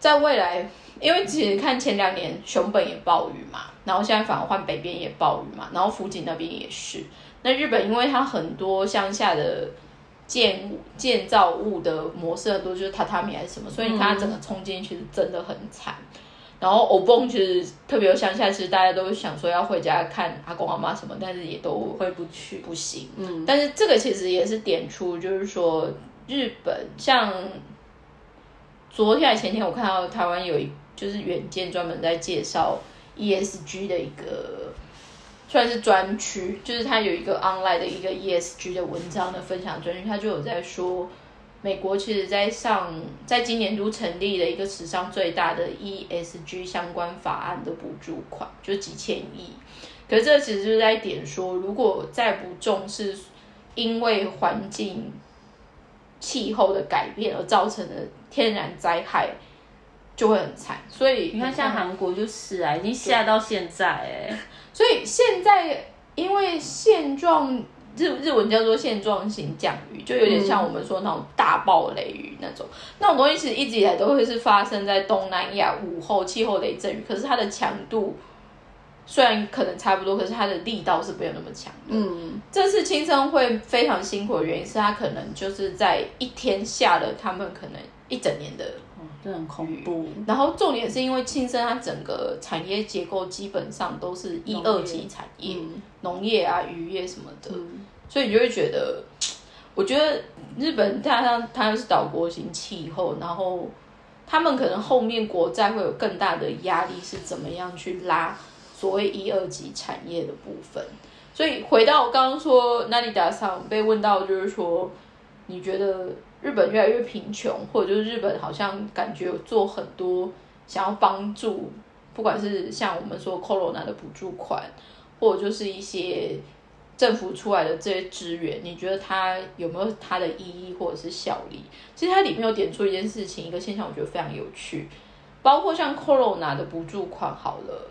在未来，因为其实看前两年熊本也暴雨嘛，然后现在反而换北边也暴雨嘛，然后福井那边也是。那日本因为它很多乡下的建建造物的模式很多就是榻榻米还是什么，所以你看它整个冲进去是真的很惨。然后欧蹦其实特别乡下，其实大家都想说要回家看阿公阿妈什么，但是也都回不去，不行。嗯，但是这个其实也是点出，就是说日本像昨天还前天，我看到台湾有一就是远见专门在介绍 ESG 的一个算是专区，就是它有一个 online 的一个 ESG 的文章的分享专区，它就有在说。美国其实，在上在今年都成立了一个史上最大的 ESG 相关法案的补助款，就几千亿。可是这其实就是在点说，如果再不重视，因为环境气候的改变而造成的天然灾害，就会很惨。所以你看，像韩国就是啊，已经下到现在哎。所以现在因为现状。日日文叫做现状型降雨，就有点像我们说那种大暴雷雨那种，那种东西其实一直以来都会是发生在东南亚午后气候雷阵雨，可是它的强度虽然可能差不多，可是它的力道是没有那么强的。嗯，这次轻生会非常辛苦的原因是它可能就是在一天下了他们可能一整年的，这很恐怖。然后重点是因为庆生它整个产业结构基本上都是一二级产业，农业啊、渔业什么的。所以你就会觉得，我觉得日本加上它又是岛国型气候，然后他们可能后面国债会有更大的压力，是怎么样去拉所谓一二级产业的部分？所以回到我刚刚说，那里达上被问到，就是说你觉得日本越来越贫穷，或者就是日本好像感觉有做很多想要帮助，不管是像我们说 Corona 的补助款，或者就是一些。政府出来的这些资源，你觉得它有没有它的意义或者是效力？其实它里面有点出一件事情，一个现象，我觉得非常有趣，包括像 Corona 的补助款，好了，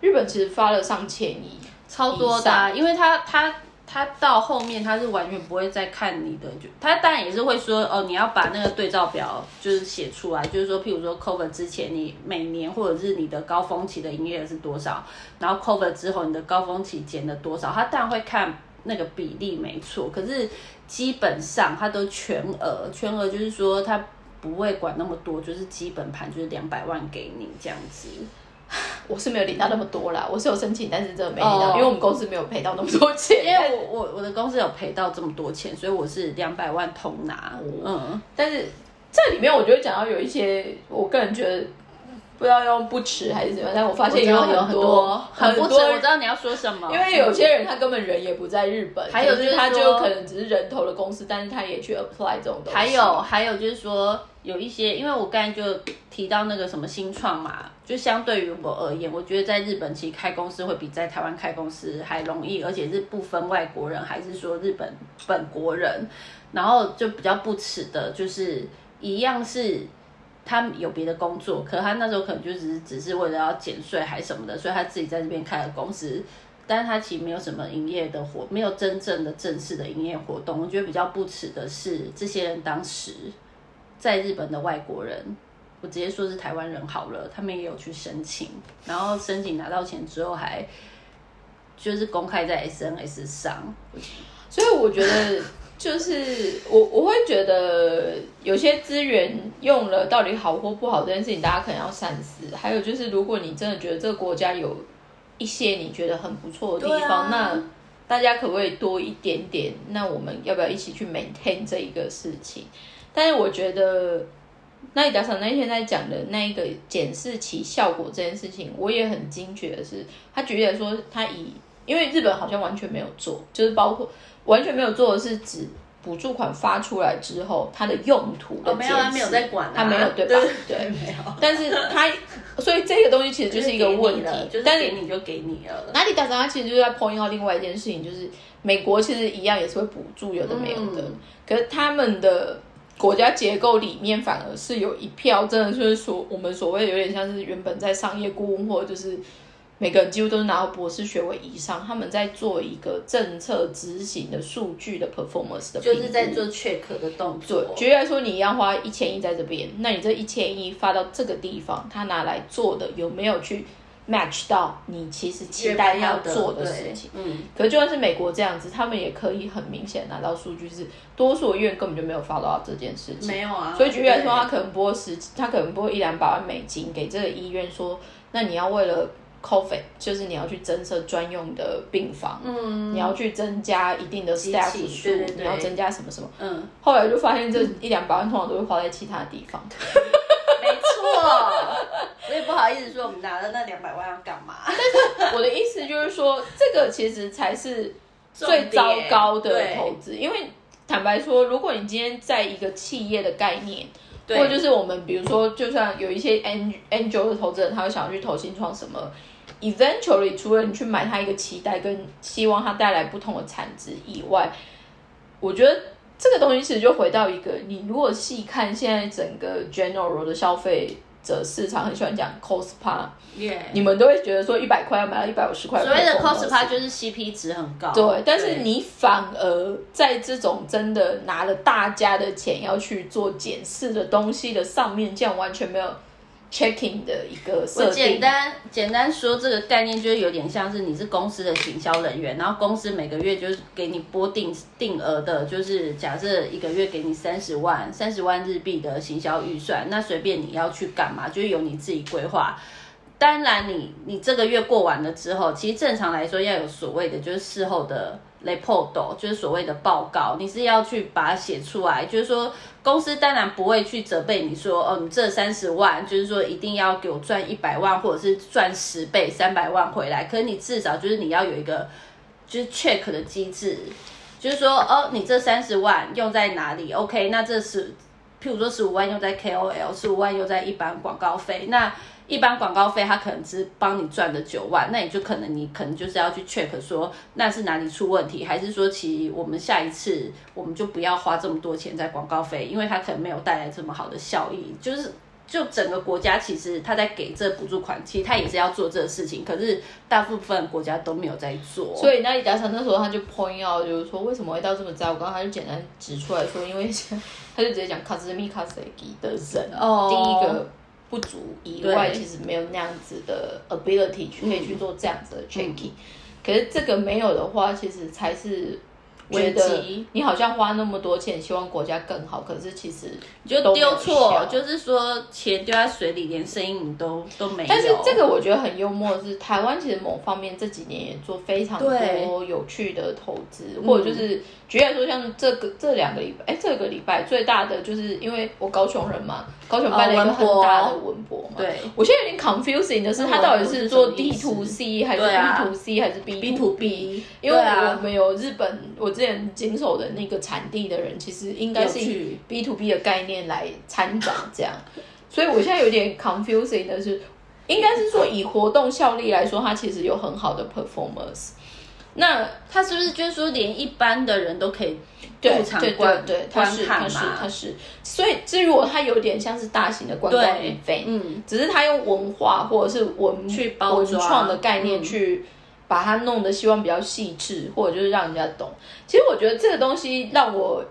日本其实发了上千亿，超多的，因为它它。他到后面他是完全不会再看你的，就他当然也是会说哦，你要把那个对照表就是写出来，就是说，譬如说 cover 之前你每年或者是你的高峰期的营业额是多少，然后 cover 之后你的高峰期减了多少，他当然会看那个比例没错，可是基本上他都全额，全额就是说他不会管那么多，就是基本盘就是两百万给你这样子。我是没有领到那么多啦，我是有申请，但是真的没领到，因为我们公司没有赔到那么多钱。因为我我我的公司有赔到这么多钱，所以我是两百万通拿。嗯，但是这里面我觉得讲到有一些，我个人觉得不知道用不耻还是怎么样，但我发现有很多很不耻。我知道你要说什么，因为有些人他根本人也不在日本，还有就是他就可能只是人头的公司，但是他也去 apply 这种东西。还有还有就是说。有一些，因为我刚才就提到那个什么新创嘛，就相对于我而言，我觉得在日本其实开公司会比在台湾开公司还容易，而且是不分外国人还是说日本本国人，然后就比较不耻的，就是一样是他有别的工作，可他那时候可能就只是只是为了要减税还什么的，所以他自己在这边开了公司。但是它其实没有什么营业的活，没有真正的正式的营业活动。我觉得比较不耻的是，这些人当时在日本的外国人，我直接说是台湾人好了，他们也有去申请，然后申请拿到钱之后还就是公开在 SNS 上，所以我觉得。就是我我会觉得有些资源用了到底好或不好这件事情，大家可能要三思。还有就是，如果你真的觉得这个国家有一些你觉得很不错的地方，那大家可不可以多一点点？那我们要不要一起去 maintain 这一个事情？但是我觉得，那你打赏那天在讲的那一个检视其效果这件事情，我也很惊觉的是，他举例来说，他以因为日本好像完全没有做，就是包括。完全没有做的是指补助款发出来之后，它的用途的没有，他没有在管，他没有对吧？对，没有。但是他，所以这个东西其实就是一个问题，就是给你就给你了。哪里打仗？他其实就是在 point out 另外一件事情，就是美国其实一样也是会补助有的没有的，可是他们的国家结构里面反而是有一票，真的就是说我们所谓有点像是原本在商业顾问或者就是。每个人几乎都是拿到博士学位以上，他们在做一个政策执行的数据的 performance 的，就是在做 check 的动作。举例来说，你要花一千亿在这边，那你这一千亿发到这个地方，他拿来做的有没有去 match 到你其实期待要做的事情？嗯。可就算是美国这样子，他们也可以很明显拿到数据，是多数医院根本就没有发到这件事情。没有啊。所以举例来说，他可能拨十，他可能拨一两百万美金给这个医院，说，那你要为了 Covid 就是你要去增设专用的病房，嗯，你要去增加一定的 staff 数，你要增加什么什么，嗯，后来就发现这一两百万通常都会花在其他地方，我也不好意思说我们拿了那两百万要干嘛，但是我的意思就是说，这个其实才是最糟糕的投资，因为坦白说，如果你今天在一个企业的概念。或者就是我们，比如说，就算有一些 angel 的投资人，他会想要去投新创什么，eventually 除了你去买它一个期待跟希望它带来不同的产值以外，我觉得这个东西其实就回到一个，你如果细看现在整个 general 的消费。的市场很喜欢讲 cost par，你们都会觉得说一百块要买到一百五十块。所谓的 cost par 就是 CP 值很高。对，但是你反而在这种真的拿了大家的钱要去做检视的东西的上面，这样完全没有。Checking 的一个设定。简单简单说，这个概念就是有点像是你是公司的行销人员，然后公司每个月就是给你拨定定额的，就是假设一个月给你三十万三十万日币的行销预算，那随便你要去干嘛，就是由你自己规划。当然，你你这个月过完了之后，其实正常来说要有所谓的就是事后的。Report 就是所谓的报告，你是要去把它写出来。就是说，公司当然不会去责备你说，哦，你这三十万，就是说一定要给我赚一百万，或者是赚十倍三百万回来。可是你至少就是你要有一个就是 check 的机制，就是说，哦，你这三十万用在哪里？OK，那这是譬如说十五万用在 KOL，十五万用在一般广告费，那。一般广告费，他可能只帮你赚了九万，那你就可能你可能就是要去 check 说那是哪里出问题，还是说其实我们下一次我们就不要花这么多钱在广告费，因为它可能没有带来这么好的效益。就是就整个国家其实他在给这补助款，其实他也是要做这个事情，可是大部分国家都没有在做。所以那李嘉诚那时候他就 point out 就是说为什么会到这么糟？我刚刚他就简单指出来说，因为他就直接讲 Kazumi Kazaki 的人，第一个。不足以外，其实没有那样子的 ability 去可以去做这样子的 checking。可是这个没有的话，其实才是。觉得你好像花那么多钱，希望国家更好，可是其实你就丢错，就是说钱丢在水里，连声音你都都没有。但是这个我觉得很幽默的，是台湾其实某方面这几年也做非常多有趣的投资，或者就是举例来说，像这个这两个礼拜，哎，这个礼拜最大的就是因为我高雄人嘛，高雄办了一个很大的文博嘛。对，我现在有点 confusing 的是，他到底是做 D to C 还是 B to C 还是 B to B？因为我们有日本我。之前经手的那个产地的人，其实应该是以 B to B 的概念来参展这样，所以我现在有点 confusing 的是，应该是说以活动效力来说，它其实有很好的 performance。那它是不是就是说，连一般的人都可以入场观对，它是它是它是，所以至于我它有点像是大型的观光免费，嗯，只是它用文化或者是文去包文创的概念去。把它弄得希望比较细致，或者就是让人家懂。其实我觉得这个东西让我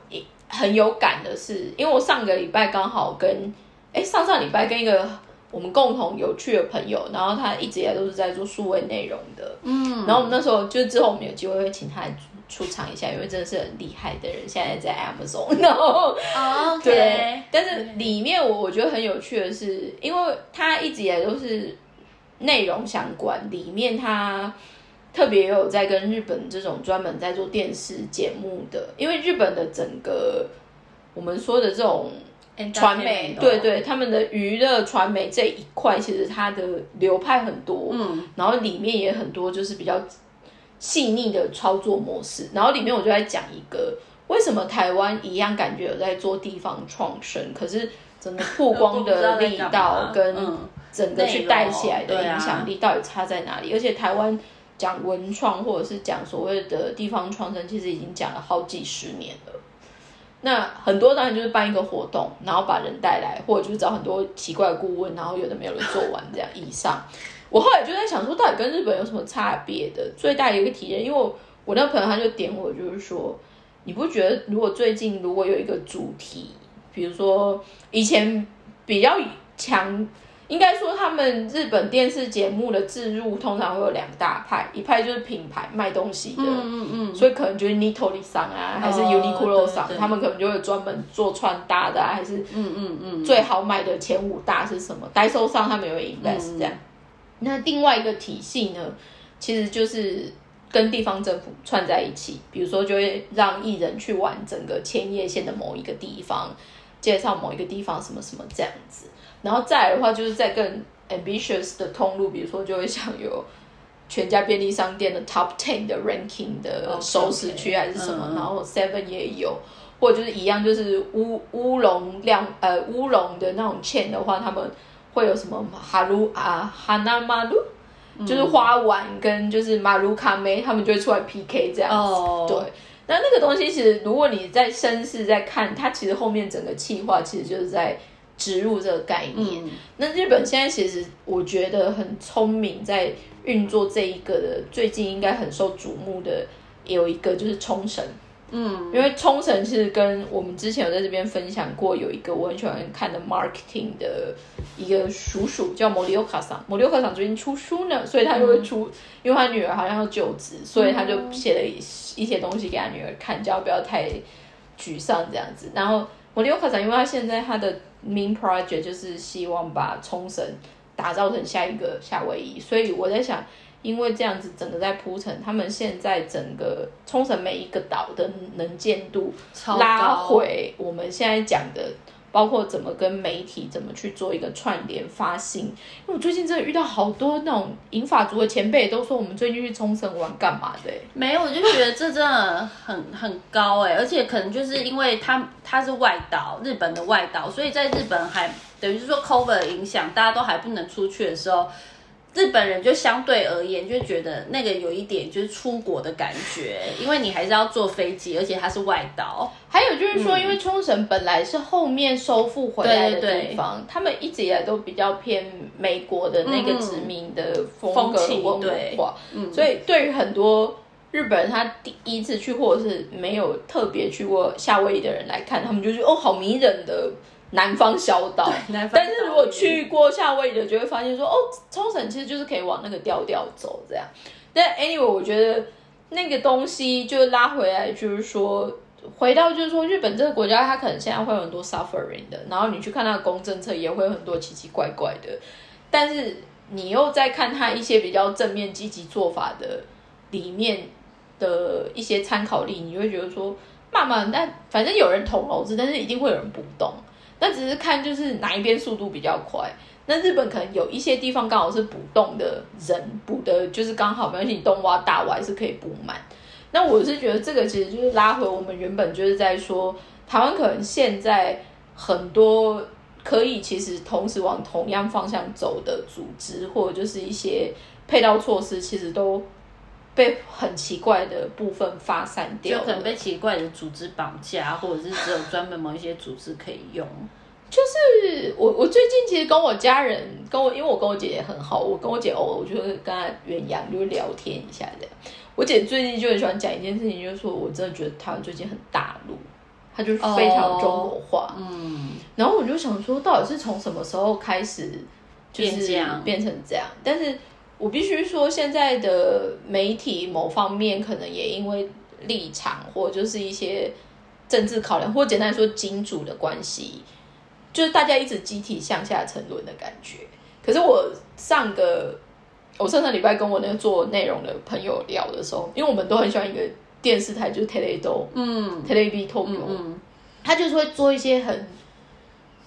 很有感的是，因为我上个礼拜刚好跟哎上上礼拜跟一个我们共同有趣的朋友，然后他一直以来都是在做数位内容的，嗯，然后我们那时候就之后我们有机会会请他出场一下，因为真的是很厉害的人，现在在 Amazon，然后对，但是里面我我觉得很有趣的是，因为他一直以来都是内容相关，里面他特别有在跟日本这种专门在做电视节目的，因为日本的整个我们说的这种传媒，对对，他们的娱乐传媒这一块，其实它的流派很多，嗯，然后里面也很多就是比较。细腻的操作模式，然后里面我就在讲一个为什么台湾一样感觉有在做地方创生，可是整个曝光的力道 跟整个去带起来的影响力到底差在哪里？而且台湾讲文创或者是讲所谓的地方创生，其实已经讲了好几十年了。那很多当然就是办一个活动，然后把人带来，或者就是找很多奇怪顾问，然后有的没有人做完这样以上。我后来就在想说，到底跟日本有什么差别的？最大的一个体验，因为我那朋友他就点我，就是说，你不觉得如果最近如果有一个主题，比如说以前比较强，应该说他们日本电视节目的置入通常会有两大派，一派就是品牌卖东西的，嗯嗯嗯，所以可能就是 Nitori 上啊，还是 Uniqlo 上，他们可能就会专门做穿搭的，还是嗯嗯嗯，最好卖的前五大是什么？代收上他们有 invest 这样。那另外一个体系呢，其实就是跟地方政府串在一起，比如说就会让艺人去玩整个千叶县的某一个地方，介绍某一个地方什么什么这样子。然后再来的话，就是在更 ambitious 的通路，比如说就会像有全家便利商店的 top ten 的 ranking 的熟食区还是什么，然后 seven 也有，或者就是一样，就是乌乌龙亮呃乌龙的那种 chain 的话，他们。会有什么哈鲁啊哈纳马鲁，就是花丸跟就是马鲁卡梅，他们就会出来 PK 这样子。对，那那个东西其实，如果你在绅士在看，它其实后面整个气化其实就是在植入这个概念。那日本现在其实我觉得很聪明，在运作这一个的，最近应该很受瞩目的有一个就是冲绳。嗯，因为冲绳是跟我们之前有在这边分享过，有一个我很喜欢看的 marketing 的一个叔叔叫摩里欧卡桑，摩里欧卡桑最近出书呢，所以他就会出，因为他女儿好像要就职，所以他就写了一一些东西给他女儿看，叫不要太沮丧这样子。然后摩里欧卡桑，因为他现在他的 main project 就是希望把冲绳打造成下一个夏威夷，所以我在想。因为这样子，整个在铺陈，他们现在整个冲绳每一个岛的能见度拉回，我们现在讲的，包括怎么跟媒体怎么去做一个串联发信。因为我最近真的遇到好多那种银法族的前辈，都说我们最近去冲绳玩干嘛的？没有，我就觉得这真的很 很高哎，而且可能就是因为他他是外岛，日本的外岛，所以在日本还等于是说 cover 影响，大家都还不能出去的时候。日本人就相对而言就觉得那个有一点就是出国的感觉，因为你还是要坐飞机，而且它是外岛。还有就是说，因为冲绳本来是后面收复回来的地方，他们一直以来都比较偏美国的那个殖民的风格文化，所以对于很多日本人他第一次去或者是没有特别去过夏威夷的人来看，他们就觉得哦，好迷人的。南方小岛，但是如果去过夏威夷的，就会发现说，哦，冲绳其实就是可以往那个调调走这样。但 anyway，我觉得那个东西就拉回来，就是说，回到就是说，日本这个国家，它可能现在会有很多 suffering 的，然后你去看它的公政策，也会有很多奇奇怪怪的。但是你又在看它一些比较正面积极做法的里面的一些参考力，你会觉得说，慢慢，但反正有人捅娄子，但是一定会有人不动。那只是看就是哪一边速度比较快。那日本可能有一些地方刚好是补洞的人补的，就是刚好没关系，你洞挖大，我还是可以补满。那我是觉得这个其实就是拉回我们原本就是在说，台湾可能现在很多可以其实同时往同样方向走的组织，或者就是一些配套措施，其实都。被很奇怪的部分发散掉，就可能被奇怪的组织绑架，或者是只有专门某一些组织可以用。就是我我最近其实跟我家人跟我，因为我跟我姐姐很好，我跟我姐偶尔我就会跟她鸳鸯，就会聊天一下这样。我姐最近就很喜欢讲一件事情，就是说我真的觉得台湾最近很大陆，她就是非常中国化。嗯，然后我就想说，到底是从什么时候开始就是变成这样？但是我必须说，现在的媒体某方面可能也因为立场或就是一些政治考量，或简单来说金主的关系，就是大家一直集体向下沉沦的感觉。可是我上个我上上礼拜跟我那个做内容的朋友聊的时候，因为我们都很喜欢一个电视台，就是 Teledo，嗯 Telebi t o 嗯嗯，他就是会做一些很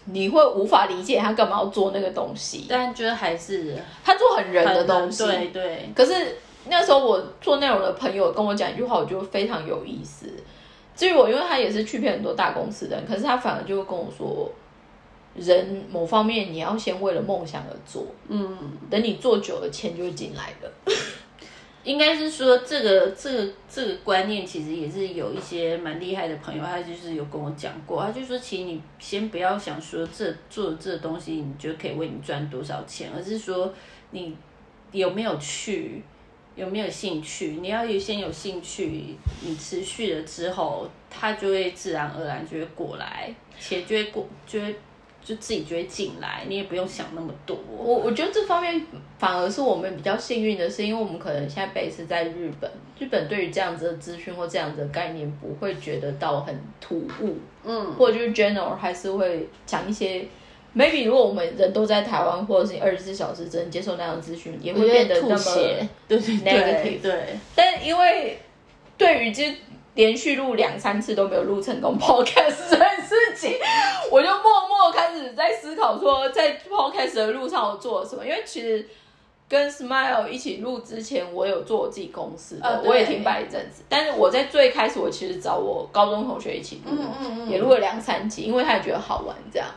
你会无法理解他干嘛要做那个东西，但觉得还是他做很人的很东西。对对，可是那时候我做内容的朋友跟我讲一句话，我觉得非常有意思。至于我，因为他也是去骗很多大公司的人，可是他反而就会跟我说，人某方面你要先为了梦想而做，嗯，等你做久了，钱就会进来的。应该是说这个这个这个观念其实也是有一些蛮厉害的朋友，他就是有跟我讲过，他就说其实你先不要想说这做这东西你觉得可以为你赚多少钱，而是说你有没有去。有没有兴趣？你要有先有兴趣，你持续了之后，它就会自然而然就会过来，钱就会过，就会就自己就会进来，你也不用想那么多。我我觉得这方面反而是我们比较幸运的是，因为我们可能现在 base 在日本，日本对于这样子的资讯或这样子的概念不会觉得到很突兀，嗯，或者就是 general 还是会讲一些。maybe 如果我们人都在台湾，或者是二十四小时只能接受那样的资讯，也会变得那么对对对但因为对于就连续录两三次都没有录成功 podcast 这件事情，我就默默开始在思考说，在 podcast 的路上我做了什么。因为其实跟 Smile 一起录之前，我有做我自己公司的，我也停摆一阵子。但是我在最开始，我其实找我高中同学一起录，嗯嗯嗯也录了两三集，因为他也觉得好玩这样。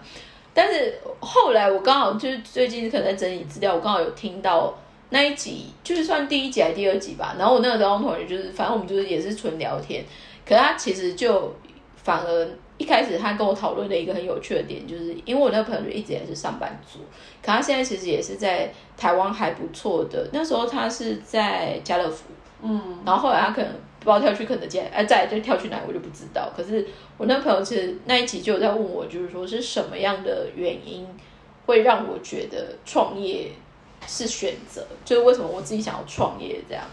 但是后来我刚好就是最近可能在整理资料，我刚好有听到那一集，就是算第一集还是第二集吧。然后我那个高中同学就是，反正我们就是也是纯聊天，可他其实就反而一开始他跟我讨论的一个很有趣的点，就是因为我那个朋友就一直也是上班族，可他现在其实也是在台湾还不错的。那时候他是在家乐福，嗯，然后后来他可能不知道跳去肯德基，哎、再就跳去哪我就不知道。可是我那朋友其实那一集就有在问我，就是说是什么样的原因会让我觉得创业是选择，就是为什么我自己想要创业这样。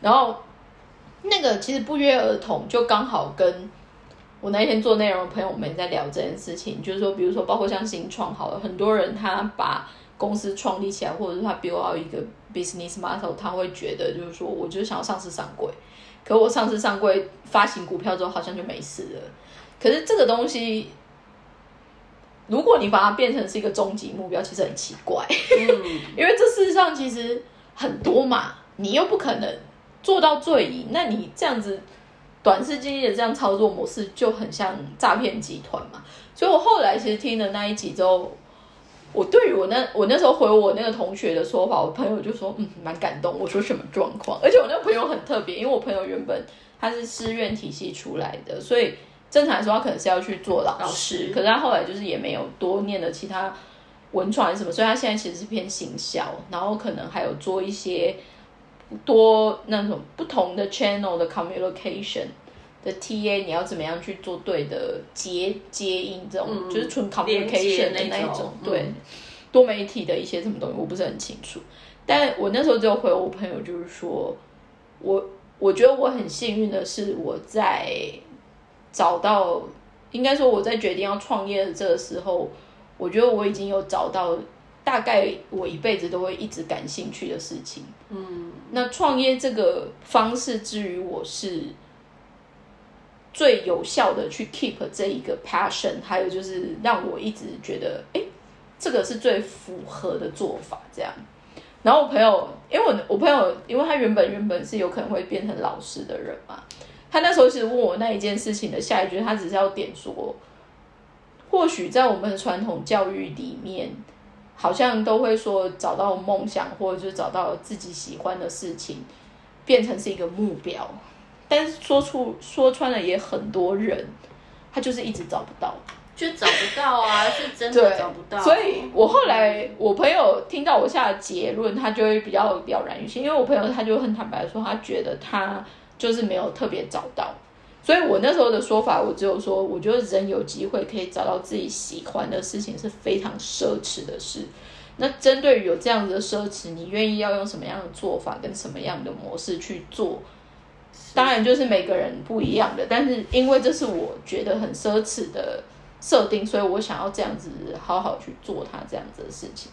然后那个其实不约而同，就刚好跟我那一天做内容的朋友们在聊这件事情，就是说，比如说包括像新创好了，很多人他把公司创立起来，或者是他 build out 一个 business model，他会觉得就是说我就是想要上市上柜，可我上市上柜发行股票之后好像就没事了。可是这个东西，如果你把它变成是一个终极目标，其实很奇怪，嗯，因为这事实上其实很多嘛，你又不可能做到最赢，那你这样子短视经济的这样操作模式就很像诈骗集团嘛。所以我后来其实听了那一集之后，我对于我那我那时候回我那个同学的说法，我朋友就说嗯蛮感动。我说什么状况？而且我那个朋友很特别，因为我朋友原本他是师院体系出来的，所以正常来说他可能是要去做老老师，可是他后来就是也没有多念的其他文传什么，所以他现在其实是偏行销，然后可能还有做一些多那种不同的 channel 的 communication 的 TA，你要怎么样去做对的接接应这种，嗯就是纯 communication 的那一种对，多媒体的一些什么东西，我不是很清楚。但我那时候只有回我朋友，就是说我我觉得我很幸运的是我在找到，应该说我在决定要创业的这个时候，我觉得我已经有找到大概我一辈子都会一直感兴趣的事情。嗯，那创业这个方式，至于我是最有效的去 keep 这一个 passion，还有就是让我一直觉得，哎，这个是最符合的做法，这样。然后我朋友，因为我我朋友，因为他原本原本是有可能会变成老师的人嘛，他那时候其实问我那一件事情的下一句，他只是要点说，或许在我们的传统教育里面，好像都会说找到梦想，或者就是找到自己喜欢的事情，变成是一个目标。但是说出说穿了，也很多人他就是一直找不到。就找不到啊，是真的找不到。所以我后来我朋友听到我下的结论，他就会比较了然于心，因为我朋友他就很坦白说，他觉得他就是没有特别找到。所以我那时候的说法，我只有说，我觉得人有机会可以找到自己喜欢的事情是非常奢侈的事。那针对于有这样子的奢侈，你愿意要用什么样的做法跟什么样的模式去做？当然就是每个人不一样的，但是因为这是我觉得很奢侈的。设定，所以我想要这样子好好去做它这样子的事情。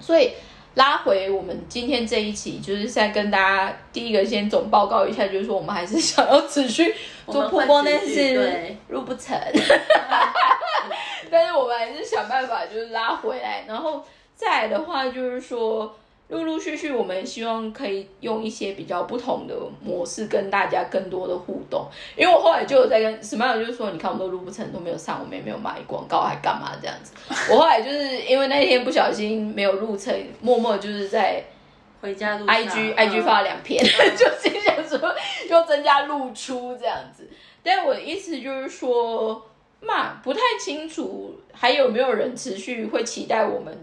所以拉回我们今天这一期，就是在跟大家第一个先总报告一下，就是说我们还是想要持续 做曝光，但是入不成。但是我们还是想办法就是拉回来，然后再来的话就是说。陆陆续续，我们希望可以用一些比较不同的模式跟大家更多的互动。因为我后来就有在跟 Smile，就是说，你看我们都录不成，都没有上，我们也没有买广告，还干嘛这样子？我后来就是因为那天不小心没有录成，默默就是在回家录 IG IG 发了两篇，就心想说就增加露出这样子。但我的意思就是说，嘛不太清楚还有没有人持续会期待我们。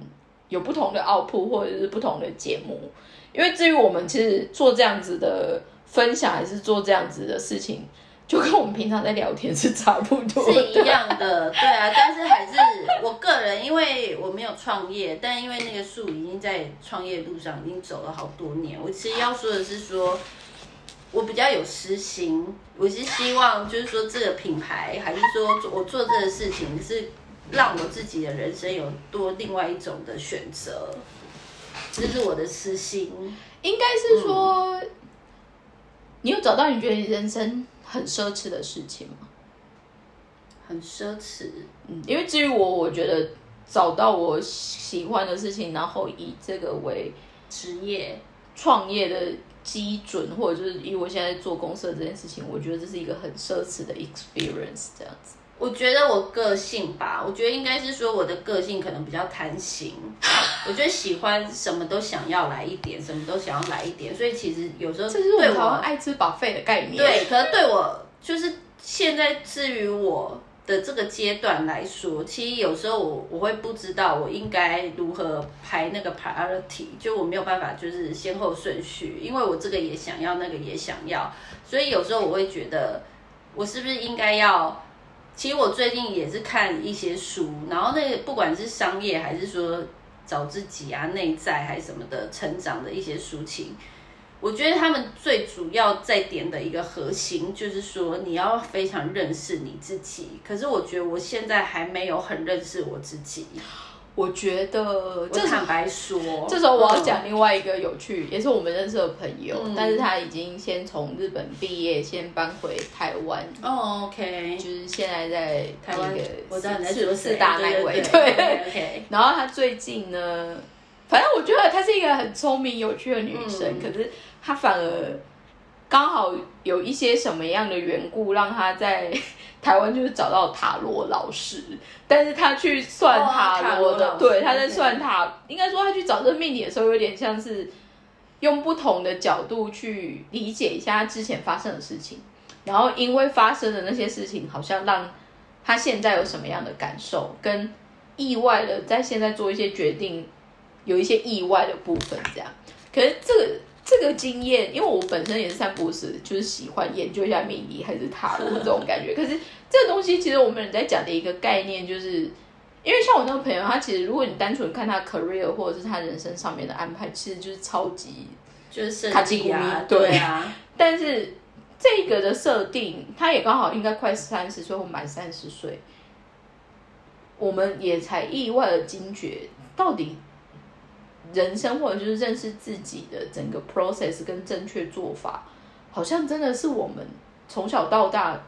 有不同的奥普或者是不同的节目，因为至于我们其实做这样子的分享，还是做这样子的事情，就跟我们平常在聊天是差不多，是一样的，对啊。但是还是我个人，因为我没有创业，但因为那个树已经在创业路上已经走了好多年。我其实要说的是，说我比较有私心，我是希望就是说这个品牌，还是说我做这个事情是。让我自己的人生有多另外一种的选择，这是我的私心。应该是说，你有找到你觉得你人生很奢侈的事情吗？很奢侈，嗯，因为至于我，我觉得找到我喜欢的事情，然后以这个为职业创业的基准，或者就是以我现在做公司的这件事情，我觉得这是一个很奢侈的 experience，这样子。我觉得我个性吧，我觉得应该是说我的个性可能比较贪心，我觉得喜欢什么都想要来一点，什么都想要来一点，所以其实有时候对我爱吃饱费的概念。对，可能对我就是现在至于我的这个阶段来说，其实有时候我我会不知道我应该如何排那个 priority，就我没有办法就是先后顺序，因为我这个也想要，那个也想要，所以有时候我会觉得我是不是应该要。其实我最近也是看一些书，然后那个不管是商业还是说找自己啊、内在还是什么的成长的一些书情，我觉得他们最主要在点的一个核心就是说你要非常认识你自己。可是我觉得我现在还没有很认识我自己。我觉得，这坦白说，这时候我要讲另外一个有趣，也是我们认识的朋友，但是他已经先从日本毕业，先搬回台湾。哦，OK，就是现在在台湾，我在四四大那位，对，OK。然后他最近呢，反正我觉得她是一个很聪明有趣的女生，可是她反而刚好有一些什么样的缘故，让他在。台湾就是找到塔罗老师，但是他去算塔罗的，对，他在算塔，应该说他去找这个命理的时候，有点像是用不同的角度去理解一下他之前发生的事情，然后因为发生的那些事情，好像让他现在有什么样的感受，跟意外的在现在做一些决定，有一些意外的部分，这样，可是这个。这个经验，因为我本身也是三不时，就是喜欢研究一下命理还是塔罗这种感觉。可是这个东西，其实我们人在讲的一个概念，就是因为像我那个朋友，他其实如果你单纯看他 career 或者是他人生上面的安排，其实就是超级就是卡基啊，对啊。但是这个的设定，他也刚好应该快三十岁或满三十岁，我们也才意外的惊觉到底。人生或者就是认识自己的整个 process 跟正确做法，好像真的是我们从小到大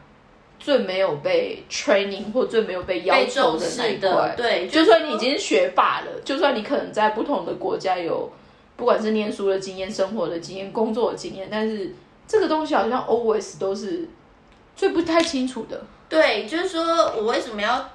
最没有被 training 或最没有被要求的那一块。对，就算你已经学霸了，就算你可能在不同的国家有不管是念书的经验、生活的经验、工作的经验，但是这个东西好像 always 都是最不太清楚的。对，就是说我为什么要？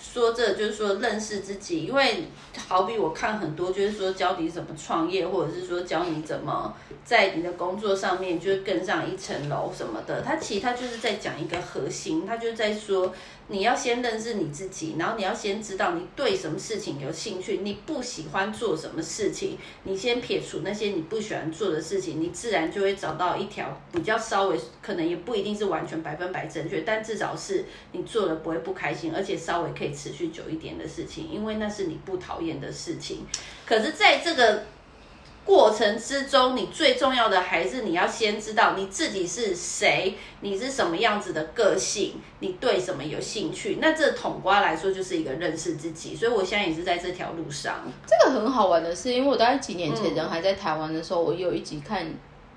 说这就是说认识自己，因为好比我看很多就是说教你怎么创业，或者是说教你怎么在你的工作上面就是更上一层楼什么的，他其实他就是在讲一个核心，他就是在说你要先认识你自己，然后你要先知道你对什么事情有兴趣，你不喜欢做什么事情，你先撇除那些你不喜欢做的事情，你自然就会找到一条比较稍微可能也不一定是完全百分百正确，但至少是你做了不会不开心，而且稍微可以持续久一点的事情，因为那是你不讨厌的事情。可是，在这个过程之中，你最重要的还是你要先知道你自己是谁，你是什么样子的个性，你对什么有兴趣。那这统瓜来说就是一个认识自己，所以我现在也是在这条路上。这个很好玩的是，因为我大概几年前人还在台湾的时候，我有一集看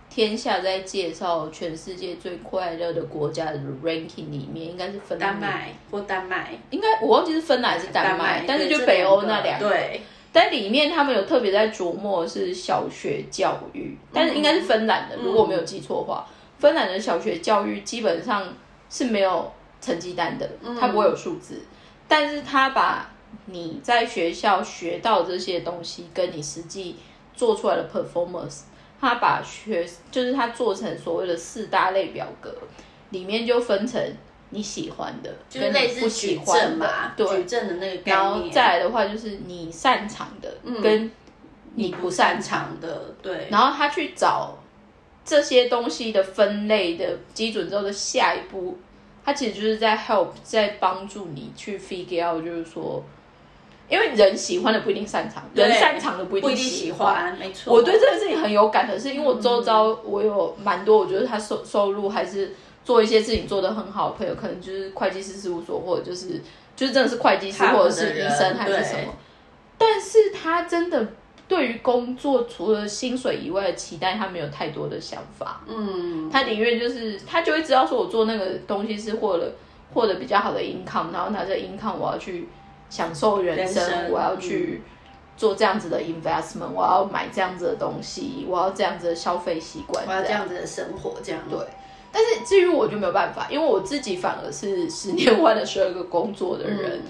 天下在介绍全世界最快乐的国家的 ranking 里面，应该是芬丹麦或丹麦，应该我忘记是芬兰还是丹麦，但是就北欧那两个。对。但里面他们有特别在琢磨是小学教育，但是应该是芬兰的，如果我没有记错的话，芬兰的小学教育基本上是没有成绩单的，它不会有数字，但是他把你在学校学到这些东西，跟你实际做出来的 performance，他把学就是他做成所谓的四大类表格，里面就分成。你喜欢的，就是类似喜欢嘛，对，举证的那个概念。然后再来的话，就是你擅长的，跟你不擅长的，对。然后他去找这些东西的分类的基准之后的下一步，他其实就是在 help，在帮助你去 figure out，就是说，因为人喜欢的不一定擅长，人擅长的不一定喜欢，没错。我对这个事情很有感的是，因为我周遭我有蛮多，我觉得他收收入还是。做一些事情做得很好的，朋友可能就是会计师事务所，或者就是就是真的是会计师，或者是医生还是什么。但是他真的对于工作除了薪水以外的期待，他没有太多的想法。嗯，他宁愿就是他就会知道说，我做那个东西是获得获得比较好的 income，然后拿着 income 我要去享受人生，我要去做这样子的 investment，我要买这样子的东西，我要这样子的消费习惯，我要这样子的生活，这样对。但是至于我就没有办法，因为我自己反而是十年换了十二个工作的人。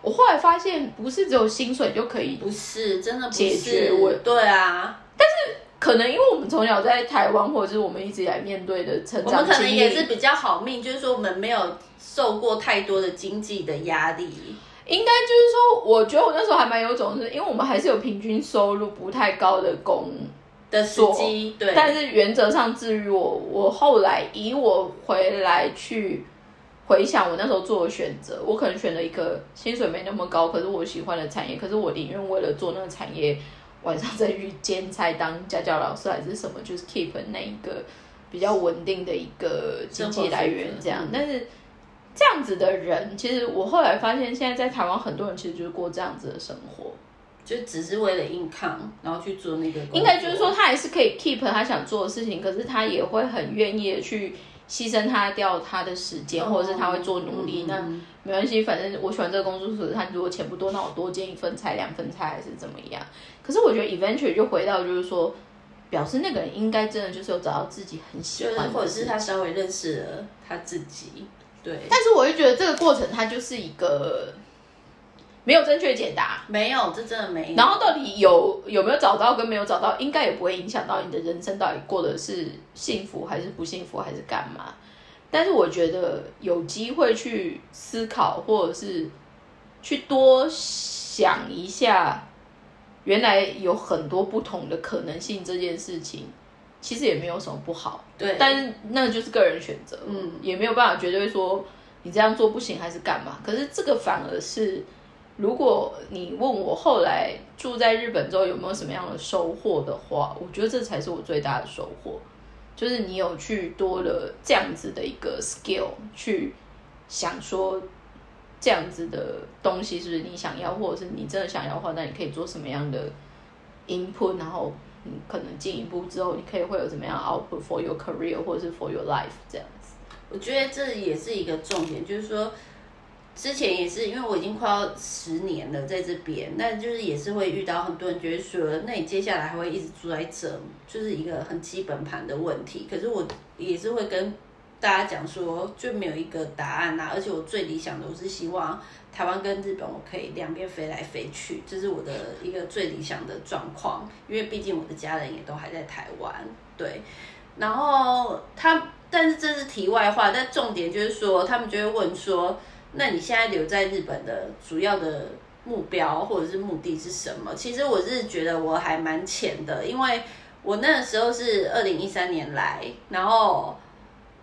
我后来发现，不是只有薪水就可以，不是真的解决我。对啊，但是可能因为我们从小在台湾，或者是我们一直以来面对的成长，我们可能也是比较好命，就是说我们没有受过太多的经济的压力。应该就是说，我觉得我那时候还蛮有种，是因为我们还是有平均收入不太高的工。的时机，对，但是原则上，至于我，我后来以我回来去回想我那时候做的选择，我可能选了一个薪水没那么高，可是我喜欢的产业，可是我宁愿为了做那个产业，晚上再去兼差当家教老师还是什么，就是 keep 那一个比较稳定的一个经济来源这样。但是这样子的人，其实我后来发现，现在在台湾很多人其实就是过这样子的生活。就只是为了硬抗，然后去做那个。应该就是说，他还是可以 keep 他想做的事情，可是他也会很愿意的去牺牲他掉他的时间，或者是他会做努力。那没关系，反正我喜欢这个工作，所以他如果钱不多，那我多兼一份菜、两份菜还是怎么样？可是我觉得 eventually 就回到就是说，表示那个人应该真的就是有找到自己很喜欢，或者是他稍微认识了他自己。对。但是我就觉得这个过程，它就是一个。没有正确解答，没有，这真的没有。然后到底有有没有找到跟没有找到，应该也不会影响到你的人生到底过的是幸福还是不幸福还是干嘛。但是我觉得有机会去思考，或者是去多想一下，原来有很多不同的可能性，这件事情其实也没有什么不好。对，但是那就是个人选择，嗯，也没有办法绝对说你这样做不行还是干嘛。可是这个反而是。如果你问我后来住在日本之后有没有什么样的收获的话，我觉得这才是我最大的收获，就是你有去多了这样子的一个 skill 去想说这样子的东西是不是你想要，或者是你真的想要的话，那你可以做什么样的 input，然后你可能进一步之后，你可以会有怎么样 output for your career 或者是 for your life 这样子。我觉得这也是一个重点，就是说。之前也是，因为我已经快要十年了在这边，那就是也是会遇到很多人觉得说，那你接下来还会一直住在这，就是一个很基本盘的问题。可是我也是会跟大家讲说就没有一个答案呐、而且我最理想的，我是希望台湾跟日本我可以两边飞来飞去，这是我的一个最理想的状况，因为毕竟我的家人也都还在台湾，对。然后他，但是这是题外话，但重点就是说，他们就会问说，那你现在留在日本的主要的目标或者是目的是什么？其实我是觉得我还蛮浅的，因为我那时候是二零一三年来，然后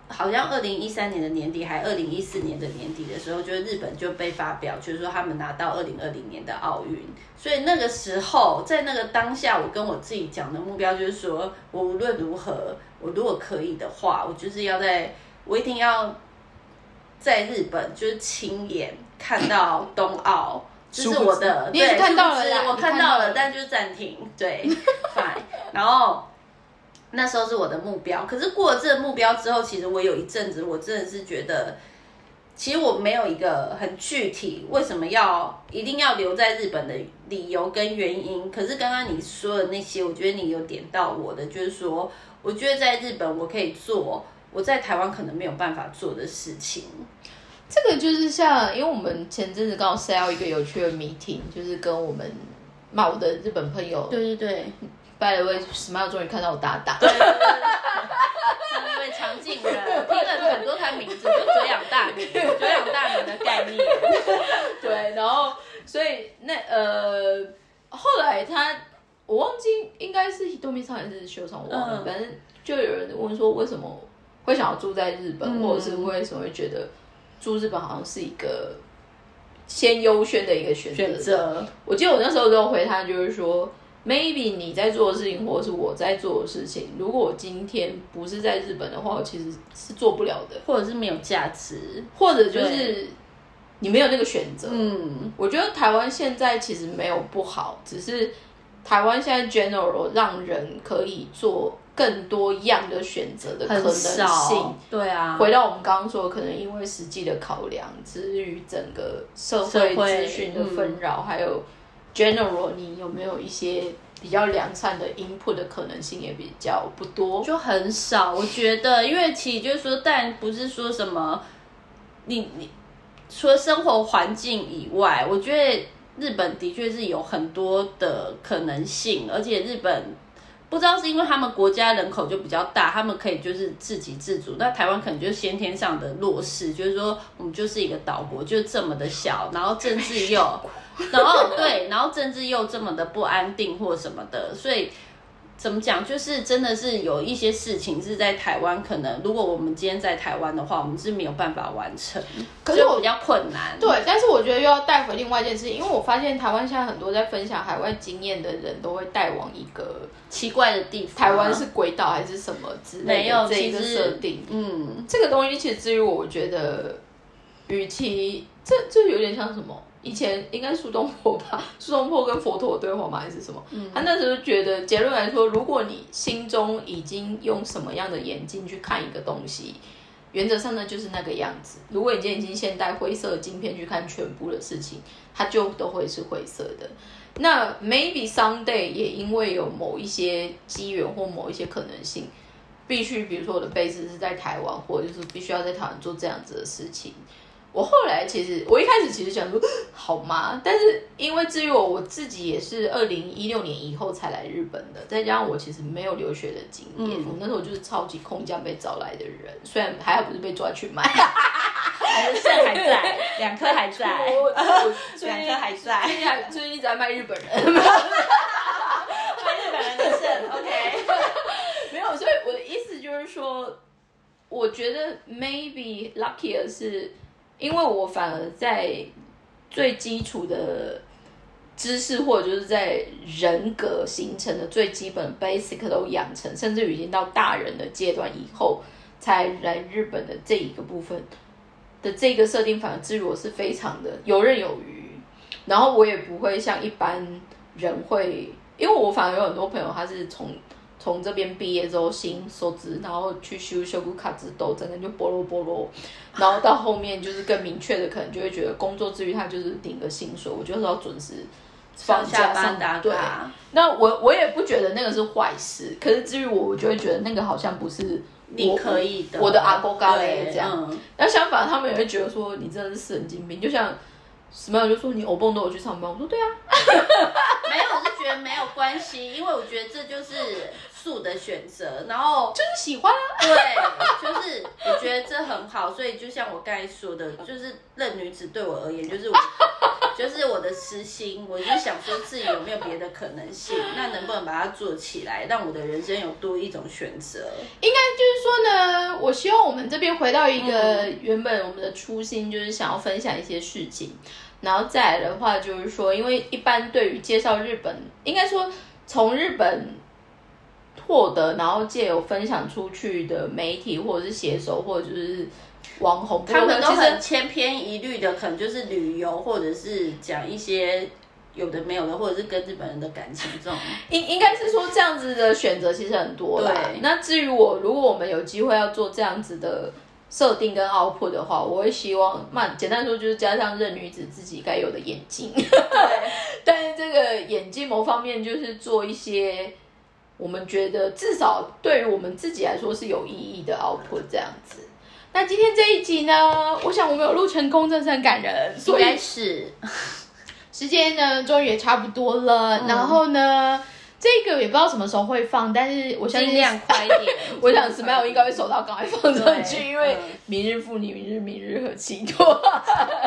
好像二零一三年的年底还二零一四年的年底的时候，就是日本就被发表，就是说他们拿到二零二零年的奥运，所以那个时候在那个当下，我跟我自己讲的目标就是说，我无论如何，我如果可以的话，我就是要在，我一定要在日本就是亲眼看到冬奥。这是我的，你也是对看到了殊不知啦我看到了，你看到了但就是暂停，对，fine。然后那时候是我的目标，可是过了这个目标之后，其实我有一阵子，我真的是觉得，其实我没有一个很具体为什么要一定要留在日本的理由跟原因。可是刚刚你说的那些，我觉得你有点到我的，就是说，我觉得在日本我可以做我在台湾可能没有办法做的事情。这个就是像，因为我们前阵子刚好 sell 一个有趣的 meeting，就是跟我们嘛我的日本朋友对对对，，by the way，Smile 终于看到我搭档，对对对对那位常静人，我听了很多他名字，就久仰大名，久仰大名的概念。对，然后所以那呃，后来他我忘记应该是 Hitomi 上还是修上，我忘了，嗯反正就有人问说为什么会想要住在日本，嗯或者是为什么会觉得住日本好像是一个先优先的一个选择。选择，我记得我那时候都回他，就是说，maybe 你在做的事情，或者是我在做的事情，如果我今天不是在日本的话，我其实是做不了的，或者是没有价值。或者就是你没有那个选择。嗯，我觉得台湾现在其实没有不好，只是台湾现在 general 让人可以做更多样的选择的可能性少。。对啊，回到我们刚刚说，可能因为实际的考量，至于整个社会社会资讯的纷扰，还有 general 你有没有一些比较良善的 input 的可能性也比较不多。就很少。我觉得，因为其实就是说，但不是说什么，你你除了生活环境以外，我觉得日本的确是有很多的可能性，而且日本。不知道是因为他们国家人口就比较大，他们可以就是自给自足。那台湾可能就是先天上的弱势，就是说我们就是一个岛国，就这么的小，然后政治又，然后对，然后政治又这么的不安定或什么的，所以怎么讲，就是真的是有一些事情是在台湾，可能如果我们今天在台湾的话，我们是没有办法完成，可是我就比较困难。对，但是我觉得又要带回另外一件事情，因为我发现台湾现在很多在分享海外经验的人都会带往一个奇怪的地方，台湾是鬼岛还是什么之类没有的这一个设定。嗯，这个东西其实至于我，我觉得，与其这这有点像什么？以前应该苏东坡吧，苏东坡跟佛陀的对话吗？还是什么？他那时候觉得结论来说，如果你心中已经用什么样的眼睛去看一个东西，原则上呢就是那个样子。如果你今天已经先带灰色的镜片去看全部的事情，它就都会是灰色的。那 maybe someday 也因为有某一些机缘或某一些可能性，必须比如说我的 base 是在台湾，或者就是必须要在台湾做这样子的事情。我后来其实，我一开始其实想说，好吗？但是因为至于我我自己也是二零一六年以后才来日本的，再加上我其实没有留学的经验，嗯。我那时候就是超级空降被找来的人，虽然还好不是被抓去卖，还是肾还在，两颗还在，两颗还在。最近还最近一直在卖日本人，卖日本人的肾，OK。没有，所以我的意思就是说，我觉得 maybe luckier 是因为我反而在最基础的知识或者就是在人格形成的最基本 basic 都养成，甚至已经到大人的阶段以后，才来日本的这一个部分的这个设定，反而自我是非常的游刃有余。然后我也不会像一般人会，因为我反而有很多朋友他是从从这边毕业之后新收资，然后去修修古卡之都，整个就波罗波罗，然后到后面就是更明确的，可能就会觉得工作之余他就是领个薪水，我就是要准时放下班打对，卡，那我我也不觉得那个是坏事，可是至于我，我就会觉得那个好像不是你可以的，我的阿公高嘞对这样。嗯。那相反，他们也会觉得说你真的是神经病，就像 Smile 就说你偶蹦都有去上班，我说对啊，没有，我是觉得没有关系，因为我觉得这就是素的选择，然后就是喜欢啊。对，就是我觉得这很好，所以就像我刚才说的，就是任女子对我而言，就是我，就是我的私心，我就想说自己有没有别的可能性，那能不能把它做起来，让我的人生有多一种选择？应该就是说呢，我希望我们这边回到一个原本我们的初心，就是想要分享一些事情。然后再来的话，就是说，因为一般对于介绍日本，应该说从日本获得，然后借由分享出去的媒体或者是写手或者就是网红，他们都其实很千篇一律的，可能就是旅游，或者是讲一些有的没有的，或者是跟日本人的感情这种。应应该是说这样子的选择其实很多啦对。那至于我，如果我们有机会要做这样子的设定跟 output 的话，我会希望，慢简单说就是加上任女子自己该有的眼镜。对，但是这个眼镜某方面就是做一些我们觉得至少对于我们自己来说是有意义的 output 这样子。那今天这一集呢，我想我们有录成功，真是很感人。应所以该是时间呢，终于也差不多了。然后呢，这个也不知道什么时候会放，但是我相信尽量快一点。我想 Smile 应该会收到赶快放上去，因为嗯明日复你，明日明日何其多。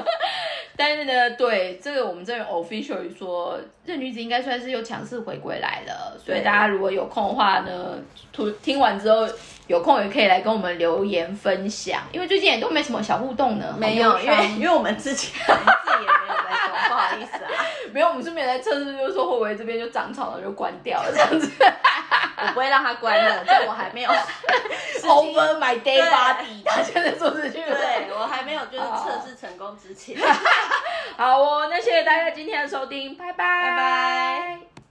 但是呢，对这个我们这边 officially 说，任女子应该算是又强势回归来了，所以大家如果有空的话呢，听听完之后有空也可以来跟我们留言分享，因为最近也都没什么小互动呢，没有，因为 因为我们自己自己也没有在做，不好意思啊，没有，我们顺便在测试，就是说会不会这边就长草了就关掉了这样子。我不会让它关的，在我还没有 Over my day 对 body，他现在做这句了。对我还没有就是测试成功之前。好哦，那谢谢大家今天的收听，拜拜，拜拜。bye.